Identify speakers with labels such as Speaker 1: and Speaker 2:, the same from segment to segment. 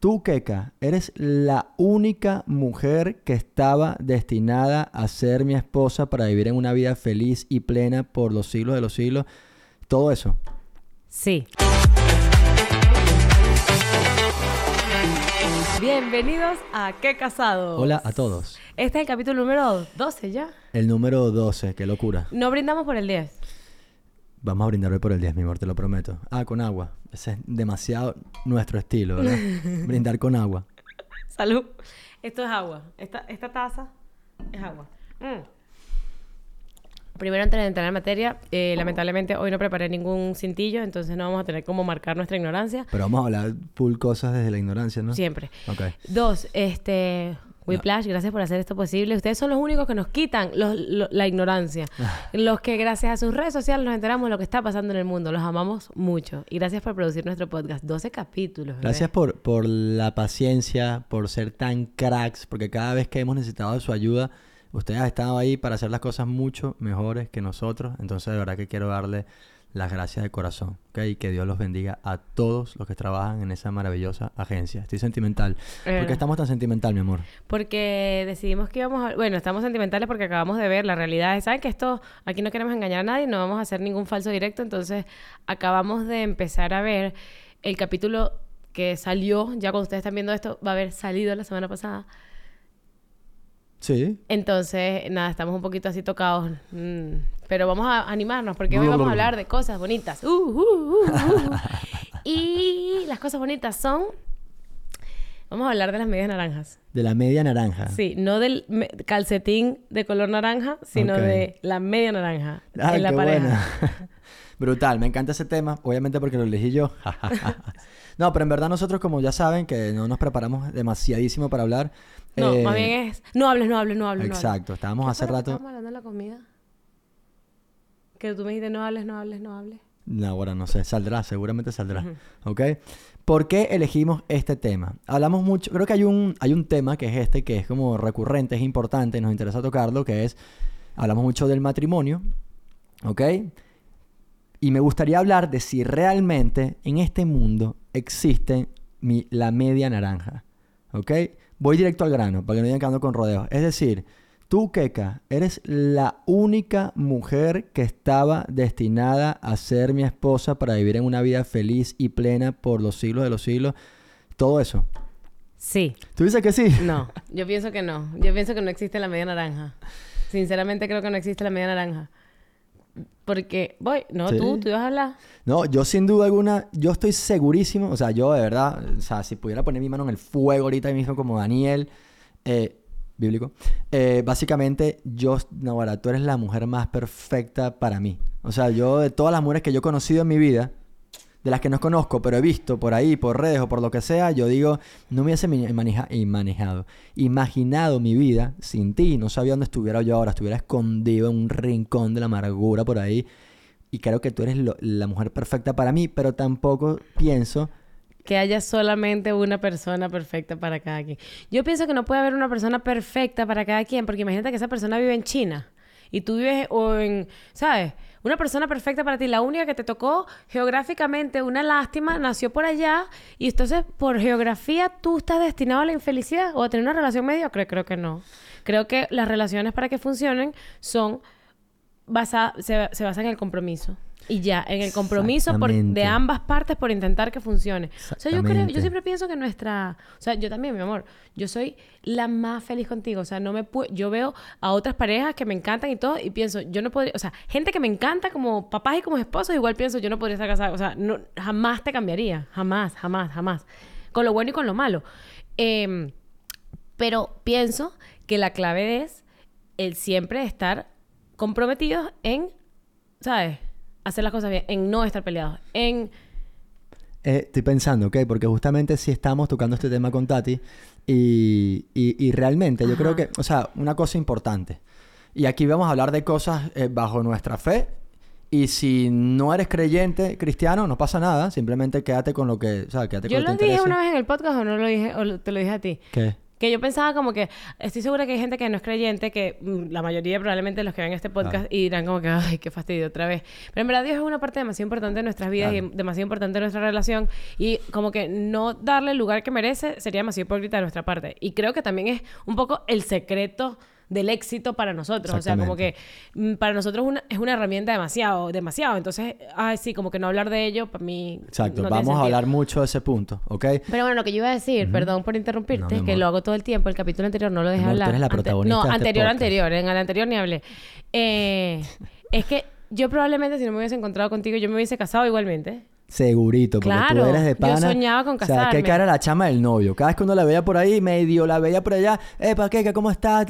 Speaker 1: Tú, Keka, eres la única mujer que estaba destinada a ser mi esposa para vivir en una vida feliz y plena por los siglos de los siglos. Todo eso.
Speaker 2: Sí. Bienvenidos a Qué Casado.
Speaker 1: Hola a todos.
Speaker 2: Este es el capítulo número 12 ya.
Speaker 1: El número 12, qué locura.
Speaker 2: No brindamos por el 10.
Speaker 1: Vamos a brindar hoy por el 10, mi amor, te lo prometo. Ah, con agua. Ese es demasiado nuestro estilo, ¿verdad? Brindar con agua.
Speaker 2: Salud. Esto es agua. Esta, esta taza es agua. Mm. Primero, antes de entrar en materia, eh, lamentablemente hoy no preparé ningún cintillo, entonces no vamos a tener cómo marcar nuestra ignorancia.
Speaker 1: Pero vamos a hablar full cosas desde la ignorancia, ¿no?
Speaker 2: Siempre.
Speaker 1: Ok.
Speaker 2: Dos, este... Whiplash, gracias por hacer esto posible. Ustedes son los únicos que nos quitan los- lo- la ignorancia. los que gracias a sus redes sociales nos enteramos de lo que está pasando en el mundo. Los amamos mucho. Y gracias por producir nuestro podcast. 12 capítulos. bebé.
Speaker 1: Gracias por, por la paciencia, por ser tan cracks, porque cada vez que hemos necesitado de su ayuda, ustedes han estado ahí para hacer las cosas mucho mejores que nosotros. Entonces, de verdad que quiero darle las gracias de corazón, ¿ok? Y que Dios los bendiga a todos los que trabajan en esa maravillosa agencia. Estoy sentimental. ¿Por
Speaker 2: Eh.
Speaker 1: qué estamos tan sentimental, mi amor?
Speaker 2: Porque decidimos que íbamos a... Bueno, estamos sentimentales porque acabamos de ver la realidad. es, ¿Saben que esto... Aquí no queremos engañar a nadie, no vamos a hacer ningún falso directo. Entonces, acabamos de empezar a ver el capítulo que salió, ya cuando ustedes están viendo esto, va a haber salido la semana pasada.
Speaker 1: Sí.
Speaker 2: Entonces, nada, estamos un poquito así tocados. mm, Pero vamos a animarnos porque hoy vamos a hablar de cosas bonitas. Uh, uh, uh, uh. y las cosas bonitas son... Vamos a hablar de las medias naranjas.
Speaker 1: De la media naranja.
Speaker 2: Sí, no del calcetín de color naranja, sino de la media naranja
Speaker 1: Ah,
Speaker 2: en la
Speaker 1: qué
Speaker 2: pareja.
Speaker 1: buena. Brutal, me encanta ese tema, obviamente porque lo elegí yo. no, pero en verdad nosotros, como ya saben, que no nos preparamos demasiadísimo para hablar.
Speaker 2: No,
Speaker 1: eh,
Speaker 2: más bien es... No hables, no hables, no hables. no.
Speaker 1: Exacto, estábamos
Speaker 2: ¿Qué
Speaker 1: hace
Speaker 2: fue lo que
Speaker 1: rato.
Speaker 2: Estábamos hablando de la comida. Que tú me dijiste no hables, no hables, no hables.
Speaker 1: No, ahora no sé, saldrá, seguramente saldrá. ¿Ok? ¿Por qué elegimos este tema? Hablamos mucho, creo que hay un, hay un tema que es este, que es como recurrente, es importante, nos interesa tocarlo, que es, hablamos mucho del matrimonio, ¿ok? Y me gustaría hablar de si realmente en este mundo existe mi- la media naranja, ¿ok? Voy directo al grano, para que no digan que ando con rodeos. Es decir, tú, Keka, eres la única mujer que estaba destinada a ser mi esposa para vivir en una vida feliz y plena por los siglos de los siglos. Todo eso.
Speaker 2: Sí.
Speaker 1: ¿Tú dices que sí?
Speaker 2: No, yo pienso que no. Yo pienso que no existe la media naranja. Sinceramente creo que no existe la media naranja. Porque, voy, no,
Speaker 1: Sí.
Speaker 2: tú, tú ibas a hablar.
Speaker 1: No, yo sin duda alguna, yo estoy segurísimo, o sea, yo de verdad, o sea, si pudiera poner mi mano en el fuego ahorita mismo como Daniel, eh, bíblico, eh, básicamente yo, ahora, tú eres la mujer más perfecta para mí. O sea, yo de todas las mujeres que yo he conocido en mi vida, de las que no conozco, pero he visto por ahí, por redes o por lo que sea, yo digo, no me hubiese manejado, imaginado mi vida sin ti, no sabía dónde estuviera yo ahora, estuviera escondido en un rincón de la amargura por ahí. Y creo que tú eres la mujer perfecta para mí, pero tampoco pienso
Speaker 2: Que haya solamente una persona perfecta para cada quien. Yo pienso que no puede haber una persona perfecta para cada quien, porque imagínate que esa persona vive en China y tú vives o en, ¿sabes? Una persona perfecta para ti, la única que te tocó geográficamente, una lástima, nació por allá y entonces por geografía tú estás destinado a la infelicidad o a tener una relación mediocre. Creo que no. Creo que las relaciones para que funcionen son basa, se, se basan en el compromiso. Y ya, en el compromiso por- de ambas partes por intentar que funcione. O sea, yo creo, yo siempre pienso que nuestra, o sea, yo también, mi amor, yo soy la más feliz contigo, o sea, no me pu- yo veo a otras parejas que me encantan y todo y pienso, yo no podría, o sea, gente que me encanta como papás y como esposos, igual pienso, yo no podría estar casada, o sea, no, jamás te cambiaría, jamás, jamás, jamás, con lo bueno y con lo malo. Em, pero pienso que la clave es el siempre estar comprometidos en, ¿sabes? Hacer las cosas bien, en no estar peleados, en...
Speaker 1: Eh, estoy pensando, ¿ok? Porque justamente sí estamos tocando este tema con Tati y, y- y realmente yo creo que, o sea, una cosa importante. Y aquí vamos a hablar de cosas eh, bajo nuestra fe y si no eres creyente cristiano, no pasa nada, simplemente quédate con lo que, o sea, quédate
Speaker 2: Yo
Speaker 1: con lo que te
Speaker 2: dije una vez en el podcast o no lo dije, o te lo dije a ti.
Speaker 1: ¿Qué?
Speaker 2: Que yo pensaba como que, estoy segura que hay gente que no es creyente, que mm, la mayoría probablemente los que ven este podcast y dirán como que, ay, qué fastidio otra vez. Pero en verdad Dios es una parte demasiado importante de nuestras vidas y demasiado importante de nuestra relación y como que no darle el lugar que merece sería demasiado hipócrita de nuestra parte. Y creo que también es un poco el secreto del éxito para nosotros. O sea, como que mm, para nosotros una, es una herramienta demasiado, demasiado. Entonces, ay, sí, como que no hablar de ello, para mí.
Speaker 1: Exacto, vamos a hablar mucho de ese punto, ¿ok?
Speaker 2: Pero bueno, lo que yo iba a decir, perdón por interrumpirte, que lo hago todo el tiempo, el capítulo anterior no lo dejé hablar.
Speaker 1: la protagonista
Speaker 2: no,
Speaker 1: este
Speaker 2: anterior, anterior, en el anterior ni hablé. Eh, es que yo probablemente si no me hubiese encontrado contigo, yo me hubiese casado igualmente.
Speaker 1: Segurito, porque tú eres de pana.
Speaker 2: Yo soñaba con casarme.
Speaker 1: O sea, que era la chama del novio. Cada vez que uno la veía por ahí, medio la veía por allá, eh, ¿para qué? ¿Cómo está?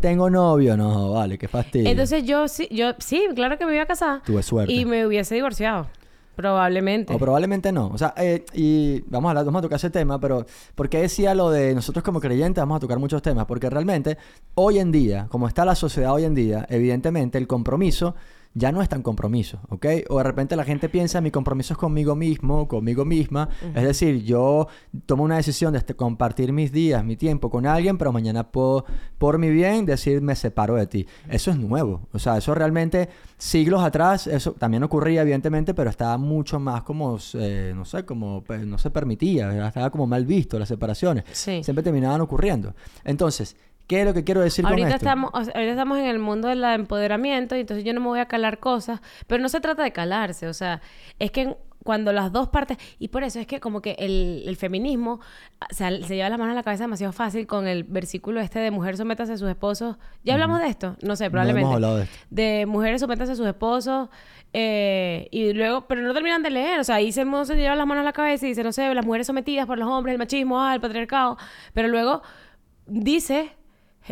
Speaker 1: Tengo novio. No, vale, qué fastidio.
Speaker 2: Entonces yo sí, yo sí, claro que me iba a casar.
Speaker 1: Tuve suerte.
Speaker 2: Y me hubiese divorciado. Probablemente.
Speaker 1: O probablemente no. O sea, eh, y vamos a, hablar, vamos a tocar ese tema, pero ¿por qué decía lo de nosotros como creyentes vamos a tocar muchos temas? Porque realmente, hoy en día, como está la sociedad hoy en día, evidentemente el compromiso ya no es tan compromiso, ¿ok? O de repente la gente piensa, mi compromiso es conmigo mismo, conmigo misma. Es decir, yo tomo una decisión de este, compartir mis días, mi tiempo con alguien, pero mañana puedo, por mi bien, decir, me separo de ti. Eso es nuevo. O sea, eso realmente, siglos atrás, eso también ocurría, evidentemente, pero estaba mucho más como, eh, no sé, como, pues, no se permitía, estaba como mal visto las separaciones. Siempre terminaban ocurriendo. Entonces, ¿Qué es lo que quiero decir
Speaker 2: con
Speaker 1: esto?
Speaker 2: Estamos, ahorita estamos en el mundo del empoderamiento y entonces yo no me voy a calar cosas, pero no se trata de calarse, o sea, es que cuando las dos partes, y por eso es que como que el, feminismo o sea, se lleva las manos a la cabeza demasiado fácil con el versículo este de mujer sométase a sus esposos. ¿Ya hablamos de esto? No sé, probablemente.
Speaker 1: hemos hablado de esto.
Speaker 2: De mujeres sométase a sus esposos. Eh, y luego, pero no terminan de leer, o sea, ahí se, se lleva las manos a la cabeza y dice, no sé, las mujeres sometidas por los hombres, el machismo, ah, el patriarcado, pero luego dice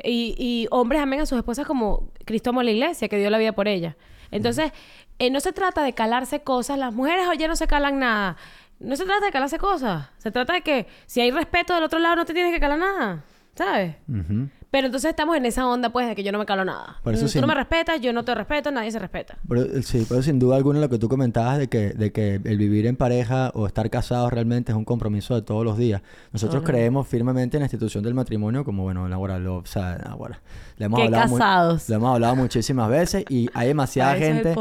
Speaker 2: y, hombres amen a sus esposas como Cristo amó la iglesia, que dio la vida por ella. Entonces, eh, no se trata de calarse cosas. Las mujeres ya no se calan nada. No se trata de calarse cosas. Se trata de que si hay respeto del otro lado, no te tienes que calar nada. ¿Sabes? Pero entonces estamos en esa onda, pues, de que yo no me calo nada. Por eso Tú no me respetas, yo no te respeto, nadie se respeta.
Speaker 1: Pero, sí, pero sin duda alguna lo que tú comentabas de que, de que el vivir en pareja o estar casados realmente es un compromiso de todos los días. Nosotros creemos firmemente en la institución del matrimonio como, bueno, ahora lo... O sea, ahora... Le hemos, hablado
Speaker 2: casados.
Speaker 1: le hemos hablado muchísimas veces y hay demasiada gente...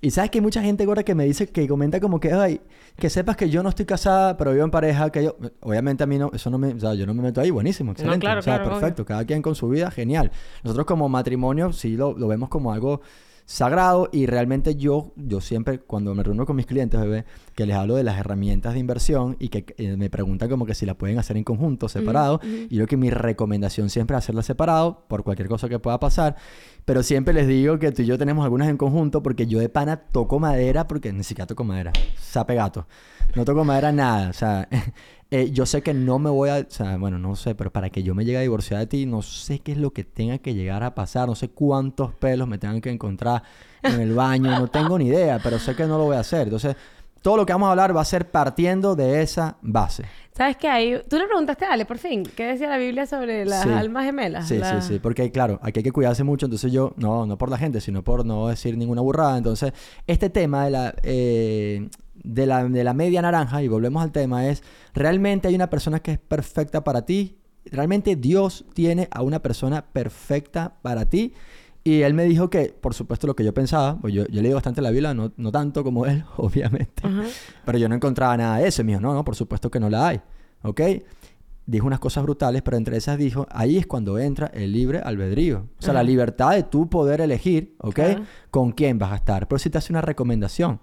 Speaker 1: Y sabes que hay mucha gente ahora que me dice, que comenta como que, ay, que sepas que yo no estoy casada, pero vivo en pareja, que yo... Obviamente a mí no... Eso no me... O sea, yo no me meto ahí. Buenísimo, excelente. o sea, perfecto. Cada quien con su vida, genial. Nosotros como matrimonio sí lo, lo vemos como algo sagrado y realmente yo, yo siempre cuando me reúno con mis clientes, bebé, que les hablo de las herramientas de inversión y que eh, me preguntan como que si la pueden hacer en conjunto, separado, y yo que mi recomendación siempre es hacerla separado por cualquier cosa que pueda pasar, pero siempre les digo que tú y yo tenemos algunas en conjunto porque yo de pana toco madera porque ni siquiera toco madera, sape gato, no toco madera nada, o sea, Eh, yo sé que no me voy a, o sea, bueno, no sé, pero para que yo me llegue a divorciar de ti, no sé qué es lo que tenga que llegar a pasar, no sé cuántos pelos me tengan que encontrar en el baño, no tengo ni idea, pero sé que no lo voy a hacer. Entonces, todo lo que vamos a hablar va a ser partiendo de esa base.
Speaker 2: ¿Sabes qué hay? Tú le preguntaste a Ale, por fin, ¿qué decía la Biblia sobre las almas gemelas?
Speaker 1: Sí, sí, sí, porque claro, aquí hay que cuidarse mucho, entonces yo, no, no por la gente, sino por no decir ninguna burrada. Entonces, este tema de la... Eh, de la, de la media naranja, y volvemos al tema, es, ¿realmente hay una persona que es perfecta para ti? ¿Realmente Dios tiene a una persona perfecta para ti? Y él me dijo que, por supuesto, lo que yo pensaba, pues yo, yo leí bastante la Biblia, no, no tanto como él, obviamente, pero yo no encontraba nada de eso. Me dijo, no, no, por supuesto que no la hay. ¿Ok? Dijo unas cosas brutales, pero entre esas dijo, ahí es cuando entra el libre albedrío. O sea, la libertad de tú poder elegir, ¿ok? Con quién vas a estar. Pero si te hace una recomendación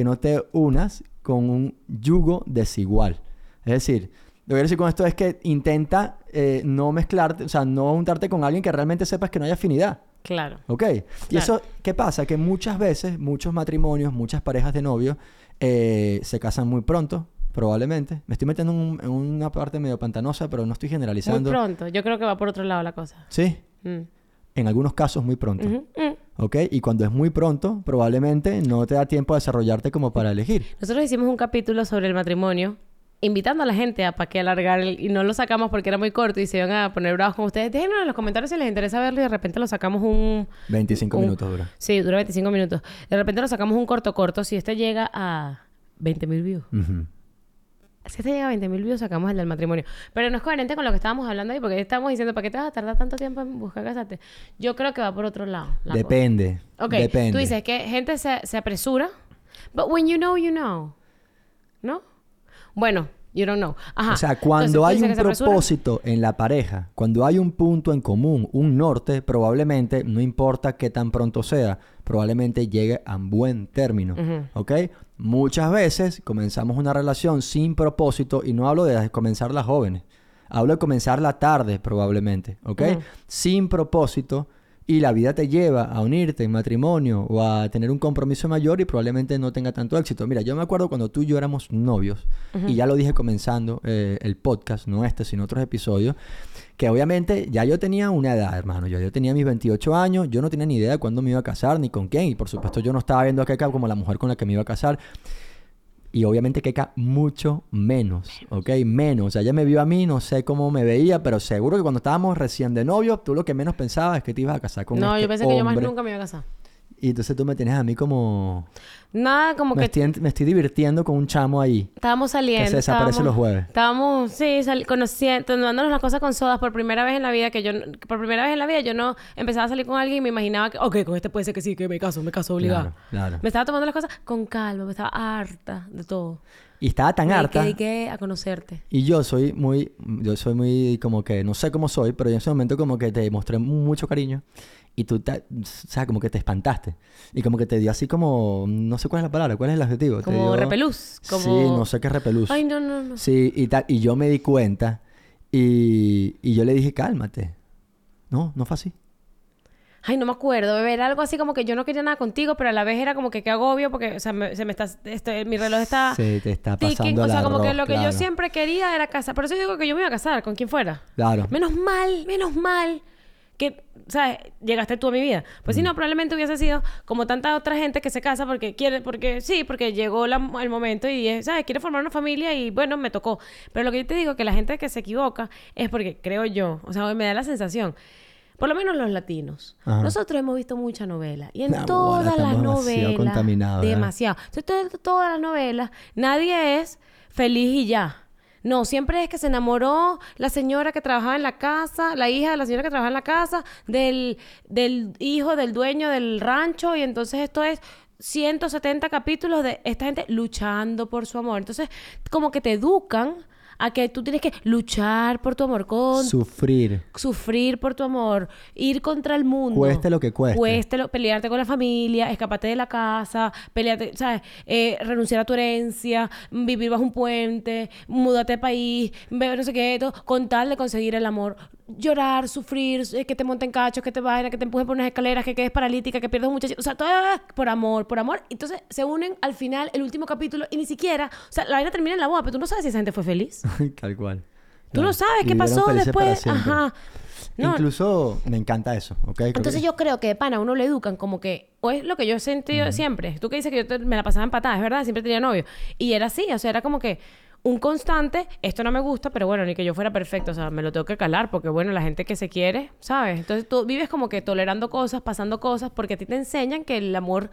Speaker 1: que no te unas con un yugo desigual. Es decir, lo que quiero decir con esto es que intenta eh, no mezclarte, o sea, no juntarte con alguien que realmente sepas que no hay afinidad.
Speaker 2: Claro.
Speaker 1: ¿Ok? Y eso, ¿qué pasa? Que muchas veces, muchos matrimonios, muchas parejas de novios eh, se casan muy pronto, probablemente. Me estoy metiendo en, una parte medio pantanosa, pero no estoy generalizando.
Speaker 2: Muy pronto. Yo creo que va por otro lado la cosa.
Speaker 1: ¿Sí? Mm. En algunos casos muy pronto. ¿Ok? Y cuando es muy pronto, probablemente no te da tiempo a desarrollarte como para elegir.
Speaker 2: Nosotros hicimos un capítulo sobre el matrimonio, invitando a la gente a para que alargar y no lo sacamos porque era muy corto y se iban a poner bravos con ustedes. Déjenos en los comentarios si les interesa verlo y de repente lo sacamos un...
Speaker 1: 25 minutos dura.
Speaker 2: Sí, dura 25 minutos. De repente lo sacamos un corto corto si este llega a 20 mil views. Si este llega a 20 mil views, sacamos el del matrimonio. Pero no es coherente con lo que estábamos hablando ahí, porque estamos diciendo, ¿para qué te vas a tardar tanto tiempo en buscar casarte? Yo creo que va por otro lado. la cosa.
Speaker 1: Depende.
Speaker 2: Ok,
Speaker 1: Depende.
Speaker 2: tú dices que gente se, se apresura, but when you know, you know. ¿No? Bueno, you don't know. Ajá.
Speaker 1: O sea, cuando hay un propósito en la pareja, cuando hay un punto en común, un norte, probablemente, no importa qué tan pronto sea, probablemente llegue a un buen término.
Speaker 2: Ujú.
Speaker 1: ¿Ok? Muchas veces comenzamos una relación sin propósito y no hablo de comenzarla jóvenes. Hablo de comenzarla tarde, probablemente. ¿Ok? Sin propósito. Y la vida te lleva a unirte en matrimonio o a tener un compromiso mayor y probablemente no tenga tanto éxito. Mira, yo me acuerdo cuando tú y yo éramos novios, y ya lo dije comenzando eh, el podcast, no este, sino otros episodios, que obviamente ya yo tenía una edad, hermano. Yo, yo tenía mis 28 años, yo no tenía ni idea de cuándo me iba a casar ni con quién. Y por supuesto yo no estaba viendo a Keka como la mujer con la que me iba a casar. Y obviamente Keka mucho menos, ¿ok? Menos. O sea, ella me vio a mí, no sé cómo me veía, pero seguro que cuando estábamos recién de novio, tú lo que menos pensabas es que te ibas a casar con
Speaker 2: No,
Speaker 1: este
Speaker 2: yo pensé que yo más nunca me iba a casar.
Speaker 1: Y entonces tú me tienes a mí como...
Speaker 2: Nada, como
Speaker 1: Me
Speaker 2: que
Speaker 1: estoy, me estoy divirtiendo con un chamo ahí.
Speaker 2: estábamos saliendo.
Speaker 1: Que se desaparece los jueves.
Speaker 2: Estábamos, sí, sali- conociendo, tomándonos las cosas con sodas por primera vez en la vida, que yo, por primera vez en la vida yo no empezaba a salir con alguien y me imaginaba que, ok, con este puede ser que sí, que me caso, me caso obligada.
Speaker 1: Claro, claro.
Speaker 2: Me estaba tomando las cosas con calma, me estaba harta de todo.
Speaker 1: Y estaba tan
Speaker 2: me
Speaker 1: harta.
Speaker 2: dediqué a conocerte.
Speaker 1: Y yo soy muy, yo soy muy como que, no sé cómo soy, pero en ese momento como que te mostré mucho cariño y tú, te, o sea, como que te espantaste. Y como que te dio así como, no sé cuál es la palabra, cuál es el adjetivo. Te
Speaker 2: Como
Speaker 1: dio-
Speaker 2: repelús. Como...
Speaker 1: Sí, no sé qué repelús.
Speaker 2: Ay, no, no, no.
Speaker 1: Sí, y tal, y yo me di cuenta y, y yo le dije, cálmate. No, no fue así.
Speaker 2: Ay, no me acuerdo, bebé. Era algo así como que yo no quería nada contigo, pero a la vez era como que qué agobio porque, o sea, me- se me está... Este, mi reloj está...
Speaker 1: Se te está
Speaker 2: ticking.
Speaker 1: pasando
Speaker 2: O sea, como que
Speaker 1: arroz,
Speaker 2: lo que yo siempre quería era casar. Por eso digo que yo me iba a casar con quien fuera.
Speaker 1: Claro.
Speaker 2: Menos mal, menos mal que, ¿sabes? Llegaste tú a mi vida. Pues
Speaker 1: Mm.
Speaker 2: si no, probablemente hubiese sido como tanta otra gente que se casa porque quiere, porque sí, porque llegó la- el momento y, ¿sabes? Quiere formar una familia y bueno, me tocó. Pero lo que yo te digo, que la gente que se equivoca es porque creo yo, o sea, me da la sensación. Por lo menos los latinos.
Speaker 1: Ajá.
Speaker 2: Nosotros hemos visto mucha novela. Y en
Speaker 1: Nah,
Speaker 2: todas las novelas. Demasiado. Entonces, todas las novelas, nadie es feliz y ya. No, siempre es que se enamoró la señora que trabajaba en la casa, la hija de la señora que trabajaba en la casa, del, del hijo del dueño del rancho, y entonces esto es 170 capítulos de esta gente luchando por su amor. Entonces, como que te educan a que tú tienes que luchar por tu amor, con
Speaker 1: Sufrir.
Speaker 2: sufrir por tu amor, ir contra el mundo.
Speaker 1: Cueste lo que cueste.
Speaker 2: Cueste lo- pelearte con la familia, escaparte de la casa, pelearte, ¿sabes? Eh, renunciar a tu herencia, vivir bajo un puente, mudarte de país, ver no sé qué, todo, con tal de conseguir el amor. Llorar, sufrir, eh, que te monten cachos, que te vayan, que te empujen por unas escaleras, que quedes paralítica, que pierdas un muchacho. O sea, todo por amor, por amor. Entonces se unen al final, el último capítulo, y ni siquiera, o sea, la vaina termina en la boda, pero tú no sabes si esa gente fue feliz.
Speaker 1: Tal cual.
Speaker 2: Tú no sabes qué pasó después. Ajá. No,
Speaker 1: Incluso me encanta eso, ¿ok? Creo
Speaker 2: entonces
Speaker 1: que-
Speaker 2: yo creo que de pana a uno le educan como que, o es lo que yo he sentido siempre. Tú que dices que yo te- me la pasaba empatada, es verdad, siempre tenía novio. Y era así, o sea, era como que un constante, esto no me gusta, pero bueno, ni que yo fuera perfecto, o sea, me lo tengo que calar, porque bueno, la gente que se quiere, ¿sabes? Entonces tú vives como que tolerando cosas, pasando cosas, porque a ti te enseñan que el amor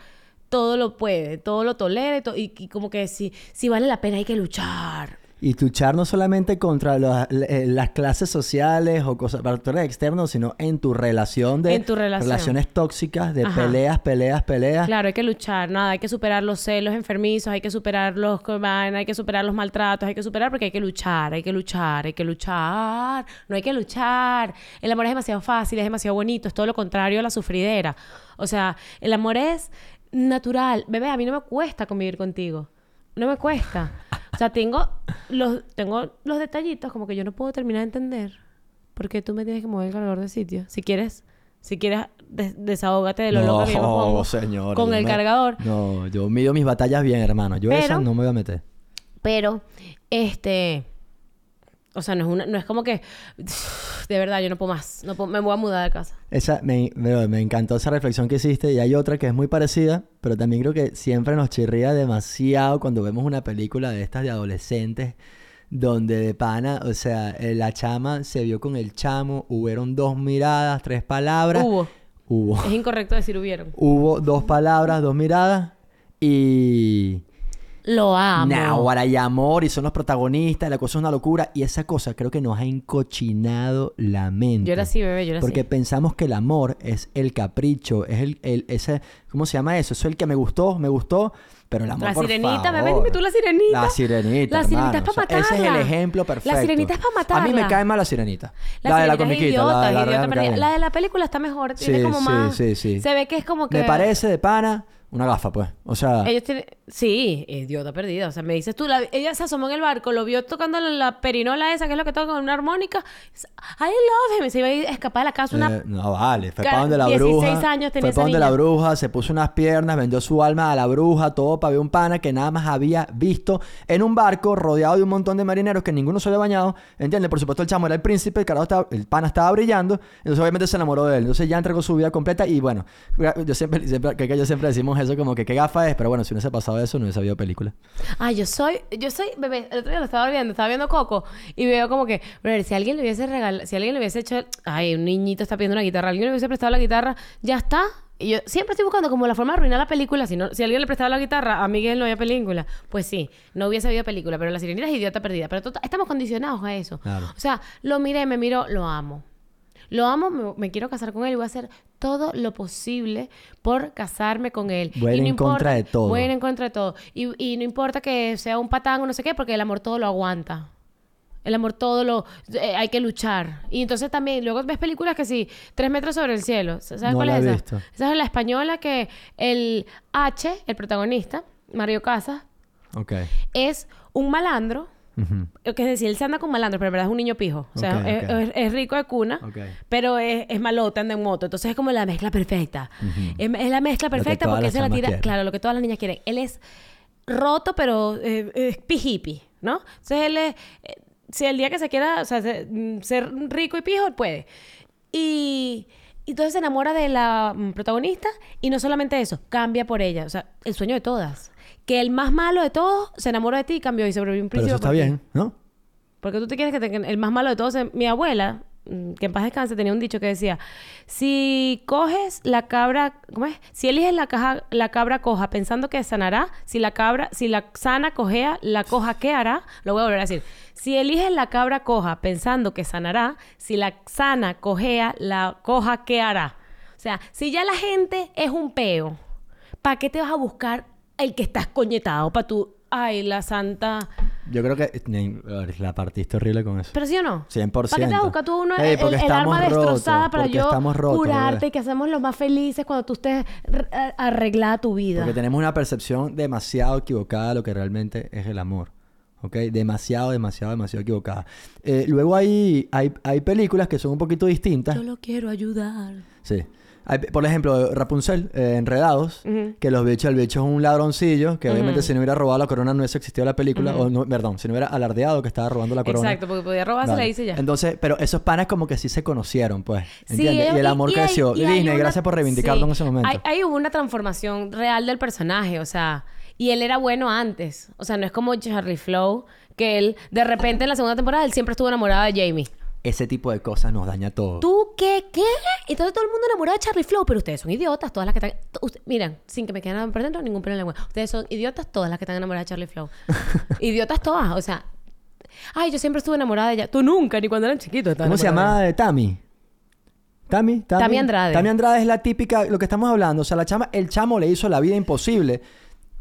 Speaker 2: todo lo puede, todo lo tolera y, to- y- y como que si, si vale la pena hay que luchar.
Speaker 1: Y luchar no solamente contra los- eh, las clases sociales o cosas, factores externos, sino en tu relación de
Speaker 2: En tu relación.
Speaker 1: relaciones tóxicas, de
Speaker 2: Ajá.
Speaker 1: peleas, peleas, peleas.
Speaker 2: Claro, hay que luchar, nada, hay que superar los celos enfermizos, hay que superar los hay que superar los maltratos, hay que superar porque hay que luchar, hay que luchar, hay que luchar, no hay que luchar. El amor es demasiado fácil, es demasiado bonito, es todo lo contrario a la sufridera. O sea, el amor es natural. Bebé, a mí no me cuesta convivir contigo. No me cuesta. O sea, tengo los, tengo los detallitos como que yo no puedo terminar de entender por qué tú me tienes que mover el cargador de sitio. Si quieres, si quieres, des- desahógate de lo loca que yo me pongo
Speaker 1: señor.
Speaker 2: con el
Speaker 1: me-
Speaker 2: cargador.
Speaker 1: No, yo mido mis batallas bien, hermano. Yo eso
Speaker 2: Pero-
Speaker 1: no me voy a meter.
Speaker 2: Pero, este... O sea, no es, una, no es como que... De verdad, yo no puedo más. No puedo- me voy a mudar de casa.
Speaker 1: Esa, me, me, me encantó esa reflexión que hiciste y hay otra que es muy parecida, pero también creo que siempre nos chirría demasiado cuando vemos una película de estas de adolescentes donde de pana, o sea, eh, la chama se vio con el chamo, hubieron dos miradas, tres palabras.
Speaker 2: Hubo.
Speaker 1: Hubo.
Speaker 2: Es incorrecto decir hubieron.
Speaker 1: Hubo dos palabras, dos miradas y...
Speaker 2: Lo amo.
Speaker 1: Náhuara y amor y son los protagonistas, la cosa es una locura y esa cosa creo que nos ha encochinado la mente.
Speaker 2: Yo era así, bebé, yo era
Speaker 1: Porque
Speaker 2: así.
Speaker 1: pensamos que el amor es el capricho, es el, el- ese, ¿cómo se llama eso? Eso es el que me gustó, me gustó, pero el amor
Speaker 2: La
Speaker 1: por
Speaker 2: sirenita, bebé,
Speaker 1: favor.
Speaker 2: dime tú la sirenita.
Speaker 1: La sirenita,
Speaker 2: La sirenita
Speaker 1: hermano.
Speaker 2: es pa'
Speaker 1: O sea, Ese es el
Speaker 2: matarla.
Speaker 1: ejemplo
Speaker 2: La
Speaker 1: perfecto.
Speaker 2: sirenita es pa'
Speaker 1: A mí me
Speaker 2: matarla.
Speaker 1: cae mal la sirenita.
Speaker 2: La,
Speaker 1: La, de la
Speaker 2: sirenita es
Speaker 1: comiquita,
Speaker 2: idiota,
Speaker 1: la, la,
Speaker 2: idiota. La de la película está mejor, tiene como
Speaker 1: sí,
Speaker 2: más...
Speaker 1: sí, sí.
Speaker 2: Se ve que es como que...
Speaker 1: Me parece de pana una gafa, pues. O sea,
Speaker 2: Ellos tienen... Sí, idiota perdida. O sea, me dices tú, la- ella se asomó en el barco, lo vio tocando la, la perinola esa, que es lo que toca con una armónica. I love him. Se iba a ir a escapar de la casa una...
Speaker 1: Eh, no vale, fue para donde la
Speaker 2: 16
Speaker 1: bruja.
Speaker 2: años tenía
Speaker 1: fue para donde la bruja, se puso unas piernas, vendió su alma a la bruja, todo para ver un pana que nada más había visto en un barco rodeado de un montón de marineros que ninguno se había bañado. ¿Entiendes? Por supuesto, el chamo era el príncipe, el carajo estaba, el pana estaba brillando, entonces obviamente se enamoró de él. Entonces ya entregó su vida completa y bueno, yo siempre, siempre que, que yo siempre decimos eso como que qué gafa es, pero bueno, si no hubiese pasado eso, no hubiese habido película.
Speaker 2: Ah, yo soy, yo soy, bebé, el otro día lo estaba viendo, estaba viendo Coco y veo como que, brother, si alguien le hubiese regalado, si alguien le hubiese hecho, ay, un niñito está pidiendo una guitarra, alguien le hubiese prestado la guitarra, ya está. Y yo siempre estoy buscando como la forma de arruinar la película. Si, no, si alguien le prestaba la guitarra, a Miguel no había película. Pues sí, no hubiese habido película. Pero la sirenita es idiota perdida. Pero estamos condicionados a eso.
Speaker 1: Claro.
Speaker 2: O sea, lo miré, me miró, lo amo. Lo amo, me, me quiero casar con él y voy a hacer todo lo posible por casarme con él.
Speaker 1: Voy a ir
Speaker 2: Y no
Speaker 1: en contra de todo.
Speaker 2: Voy a ir en contra de todo. Y, y no importa que sea un patán o no sé qué, porque el amor todo lo aguanta. El amor todo lo... eh, hay que luchar. Y entonces también, luego ves películas que sí, Tres metros sobre el cielo. ¿Sabes
Speaker 1: No
Speaker 2: cuál
Speaker 1: la
Speaker 2: es
Speaker 1: he
Speaker 2: esa?
Speaker 1: visto.
Speaker 2: Esa es la española que el H, el protagonista, Mario Casas,
Speaker 1: Ok.
Speaker 2: es un malandro. Que es decir, él se anda con malandro, pero en verdad es un niño pijo. O sea, es,
Speaker 1: ok.
Speaker 2: es- es rico de cuna, pero es, es malota, anda en moto. Entonces es como la mezcla perfecta. es, es la mezcla perfecta porque se la tira.
Speaker 1: quieren.
Speaker 2: Claro, lo que todas las niñas quieren. Él es roto, pero eh, es pijipi, ¿no? Entonces él es. eh, si el día que se quiera o sea, se- mm, ser rico y pijo, él puede. Y. y entonces se enamora de la mm, protagonista y no solamente eso, cambia por ella. O sea, el sueño de todas. Que el más malo de todos se enamoró de ti y cambió y se volvió un
Speaker 1: Pero
Speaker 2: príncipe
Speaker 1: eso está bien, ¿no?
Speaker 2: Porque tú te quieres que te- el más malo de todos es mi abuela, mm, que en paz descanse, tenía un dicho que decía, si coges la cabra, ¿cómo es? Si eliges la, caja, la cabra coja pensando que sanará, si la cabra, si la sana cojea, la coja ¿qué hará? Lo voy a volver a decir. Si eliges la cabra coja pensando que sanará, si la sana cojea, la coja ¿qué hará? O sea, si ya la gente es un peo, ¿para qué te vas a buscar el que estás coñetado? Para tú, ay, la santa...
Speaker 1: Yo creo que la partiste horrible con eso.
Speaker 2: ¿Pero sí o no?
Speaker 1: 100%.
Speaker 2: ¿Para qué te vas a buscar tú uno,
Speaker 1: Ey,
Speaker 2: el, el arma destrozada para yo curarte
Speaker 1: bebé.
Speaker 2: y que hacemos los más felices cuando tú estés a- arreglada tu vida?
Speaker 1: Porque tenemos una percepción demasiado equivocada de lo que realmente es el amor. ¿Ok? Demasiado, demasiado, demasiado equivocada. Eh, luego hay, hay, hay películas que son un poquito distintas.
Speaker 2: Yo lo quiero ayudar.
Speaker 1: Sí. Hay- por ejemplo, Rapunzel, eh, Enredados, que los bichos, el bicho es un ladroncillo, que obviamente si no hubiera robado la corona no hubiese existido la película, o no, perdón, si no hubiera alardeado que estaba robando la corona.
Speaker 2: Exacto, porque podía robársela
Speaker 1: Vale.
Speaker 2: y dice ya.
Speaker 1: Entonces, pero esos panas como que sí se conocieron, pues.
Speaker 2: Sí,
Speaker 1: ¿Entiendes?
Speaker 2: ellos-
Speaker 1: y el amor creció.
Speaker 2: y hay
Speaker 1: Disney,
Speaker 2: una-
Speaker 1: gracias por reivindicarlo
Speaker 2: sí.
Speaker 1: en ese momento.
Speaker 2: Hay, hay una transformación real del personaje, o sea, y él era bueno antes. O sea, no es como Charlie Flow, que él, de repente en la segunda temporada, él siempre estuvo enamorado de Jamie.
Speaker 1: Ese tipo de cosas nos daña todo.
Speaker 2: ¿Tú qué? ¿Qué? Entonces todo el mundo enamorado de Charlie Flow, pero ustedes son idiotas, todas las que están... usted- miren, sin que me queden por dentro, ningún pelo en la lengua. Ustedes son idiotas todas las que están enamoradas de Charlie Flow. idiotas todas, o sea... Ay, yo siempre estuve enamorada de ella. Tú nunca, ni cuando eran chiquitos.
Speaker 1: ¿Cómo se
Speaker 2: enamorada
Speaker 1: llama? Tami. Tami, Tami.
Speaker 2: Tami Andrade.
Speaker 1: Tami Andrade es la típica, lo que estamos hablando. O sea, la chama, el chamo le hizo la vida imposible.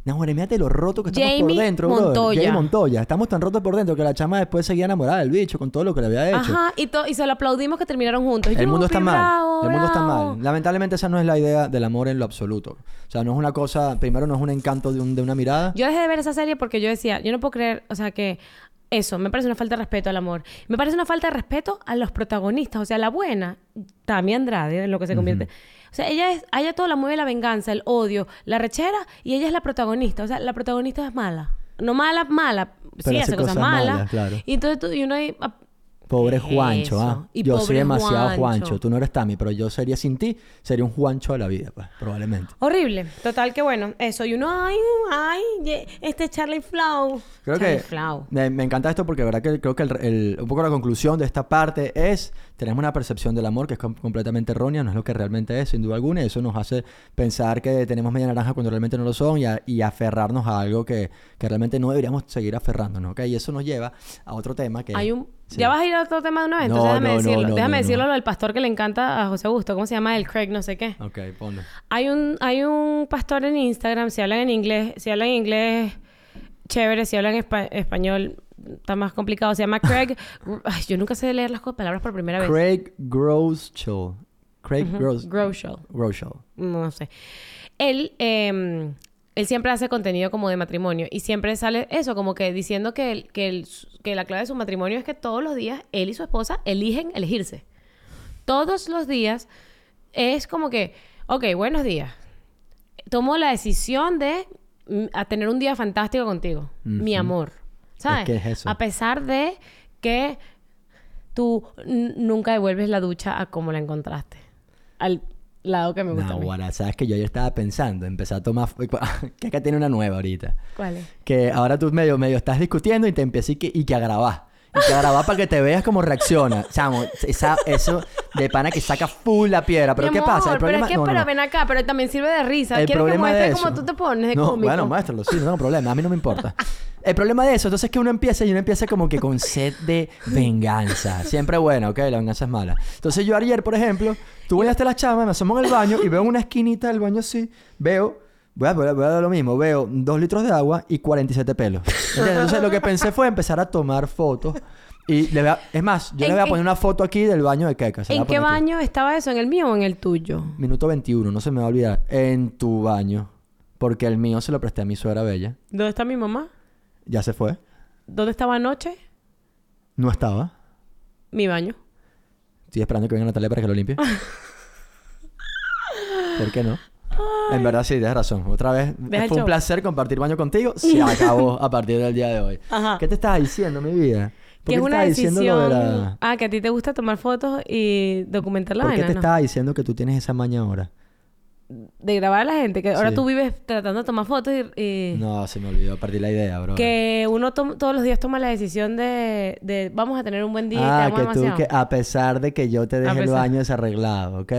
Speaker 1: No, bueno, mírate lo roto que estamos por dentro, brother.
Speaker 2: Montoya.
Speaker 1: Jamie Montoya. Estamos tan rotos por dentro que la chama después seguía enamorada del bicho con todo lo que le había hecho.
Speaker 2: Ajá, y, to- y se lo aplaudimos que terminaron juntos.
Speaker 1: El mundo está mal.
Speaker 2: bravo,
Speaker 1: el mundo está mal. Lamentablemente esa no es la idea del amor en lo absoluto. O sea, no es una cosa, primero no es un encanto de, un- de una mirada.
Speaker 2: Yo dejé de ver esa serie porque yo decía, yo no puedo creer, o sea, que eso, me parece una falta de respeto al amor. Me parece una falta de respeto a los protagonistas. O sea, la buena, Tami Andrade, en lo que se convierte. O sea, ella es, a ella todo la mueve la venganza, el odio, la rechera, y ella es la protagonista. O sea, la protagonista es mala. No mala, mala.
Speaker 1: Pero
Speaker 2: sí,
Speaker 1: hace
Speaker 2: cosas,
Speaker 1: cosas
Speaker 2: malas.
Speaker 1: malas, claro.
Speaker 2: Y entonces tú, y uno ahí, ah,
Speaker 1: Pobre
Speaker 2: ¿Qué es
Speaker 1: Juancho? ¿ah? Yo soy demasiado Juancho.
Speaker 2: Juancho.
Speaker 1: Tú no eres Tami, pero yo sería sin ti, sería un Juancho de la vida, pues, probablemente.
Speaker 2: Horrible. Total que bueno, eso. Y uno, ay, ay, este Charlie Flow.
Speaker 1: Creo
Speaker 2: Charlie
Speaker 1: que
Speaker 2: Flow.
Speaker 1: me, me encanta esto porque, verdad, que creo que el- el- un poco la conclusión de esta parte es tenemos una percepción del amor que es com- completamente errónea, no es lo que realmente es, sin duda alguna, y eso nos hace pensar que tenemos media naranja cuando realmente no lo son y, a- y aferrarnos a algo que, que realmente no deberíamos seguir aferrándonos, ¿ok? Y eso nos lleva a otro tema que...
Speaker 2: Hay un...
Speaker 1: Sí.
Speaker 2: ¿Ya vas a ir a otro tema de una vez?
Speaker 1: No,
Speaker 2: Entonces déjame
Speaker 1: no, no,
Speaker 2: decirlo.
Speaker 1: no,
Speaker 2: déjame decirlo lo del pastor que le encanta a José Augusto. ¿Cómo se llama? El Craig no sé qué.
Speaker 1: Ok, ponlo.
Speaker 2: Hay un, hay un pastor en Instagram, si hablan en inglés, si hablan en inglés, chévere, si hablan espa- español, está más complicado. Se llama Craig. Ay, yo nunca sé leer las palabras por primera vez.
Speaker 1: Craig Groeschel. Craig Groes-
Speaker 2: Groeschel.
Speaker 1: Groeschel.
Speaker 2: No sé. Él, eh, él siempre hace contenido como de matrimonio y siempre sale eso, como que diciendo que, el- que, el- que la clave de su matrimonio es que todos los días él y su esposa eligen elegirse. Todos los días es como que, ok, buenos días. Tomo la decisión de mm, a tener un día fantástico contigo, mi amor. ¿Sabes?
Speaker 1: que es eso.
Speaker 2: A pesar de que tú nunca devuelves la ducha a como la encontraste. Al lado que me gusta.
Speaker 1: No, guara, sabes que yo ayer estaba pensando, empezar a tomar... que acá tiene una nueva ahorita.
Speaker 2: ¿Cuál es?
Speaker 1: Que ahora tú medio, medio estás discutiendo y te empiezas y que, y que a grabar. Y que a grabar para que te veas cómo reacciona. Chamo, esa, eso de pana que saca full la piedra. Pero
Speaker 2: Mi
Speaker 1: ¿qué pasa?
Speaker 2: amor, pero es que,
Speaker 1: no, no,
Speaker 2: pero
Speaker 1: no.
Speaker 2: ven acá, pero también sirve de risa.
Speaker 1: El
Speaker 2: Quiero que
Speaker 1: problema
Speaker 2: muestres cómo tú te pones de
Speaker 1: no,
Speaker 2: cómico.
Speaker 1: Bueno, muéstralo, sí, no tengo problema. A mí no me importa. El problema de eso, entonces es que uno empieza y uno empieza como que con sed de venganza. Siempre bueno, ¿ok? La venganza es mala. Entonces yo ayer, por ejemplo, tú voy hasta la chama, me asomo en el baño y veo en una esquinita del baño así, veo, voy a, voy a- voy a dar lo mismo, veo dos litros de agua y 47 pelos. ¿Entiendes? Entonces lo que pensé fue empezar a tomar fotos y le voy a- es más, yo
Speaker 2: ¿En
Speaker 1: le voy a poner una foto aquí del baño de Keka.
Speaker 2: ¿En qué
Speaker 1: aquí.
Speaker 2: baño estaba eso? ¿En el mío o en el tuyo?
Speaker 1: Minuto 21, no se me va a olvidar. En tu baño. Porque el mío se lo presté a mi suegra bella.
Speaker 2: ¿Dónde está mi mamá?
Speaker 1: Ya se fue.
Speaker 2: ¿Dónde estaba anoche?
Speaker 1: No estaba.
Speaker 2: Mi baño.
Speaker 1: Estoy esperando que venga Natalia para que lo limpie. ¿Por qué no? En verdad sí, tienes razón. Otra vez,
Speaker 2: el
Speaker 1: fue un
Speaker 2: show.
Speaker 1: placer compartir baño contigo. Se acabó a partir del día de hoy.
Speaker 2: Ajá.
Speaker 1: ¿Qué te estaba diciendo, mi vida? ¿Por
Speaker 2: Que
Speaker 1: qué
Speaker 2: es una
Speaker 1: diciendo
Speaker 2: decisión...
Speaker 1: la...
Speaker 2: Ah, que a ti te gusta tomar fotos y documentar la
Speaker 1: ¿Por qué te
Speaker 2: ¿no?
Speaker 1: estaba diciendo que tú tienes esa maña ahora?
Speaker 2: De grabar a la gente. Que ahora
Speaker 1: Sí.
Speaker 2: tú vives tratando de tomar fotos y... y-
Speaker 1: No, se me olvidó partir la idea, bro.
Speaker 2: Que uno tom- todos los días toma la decisión de, de vamos a tener un buen día y te
Speaker 1: Ah,
Speaker 2: amo
Speaker 1: que tú, que a pesar de que yo te deje el baño desarreglado, ¿ok?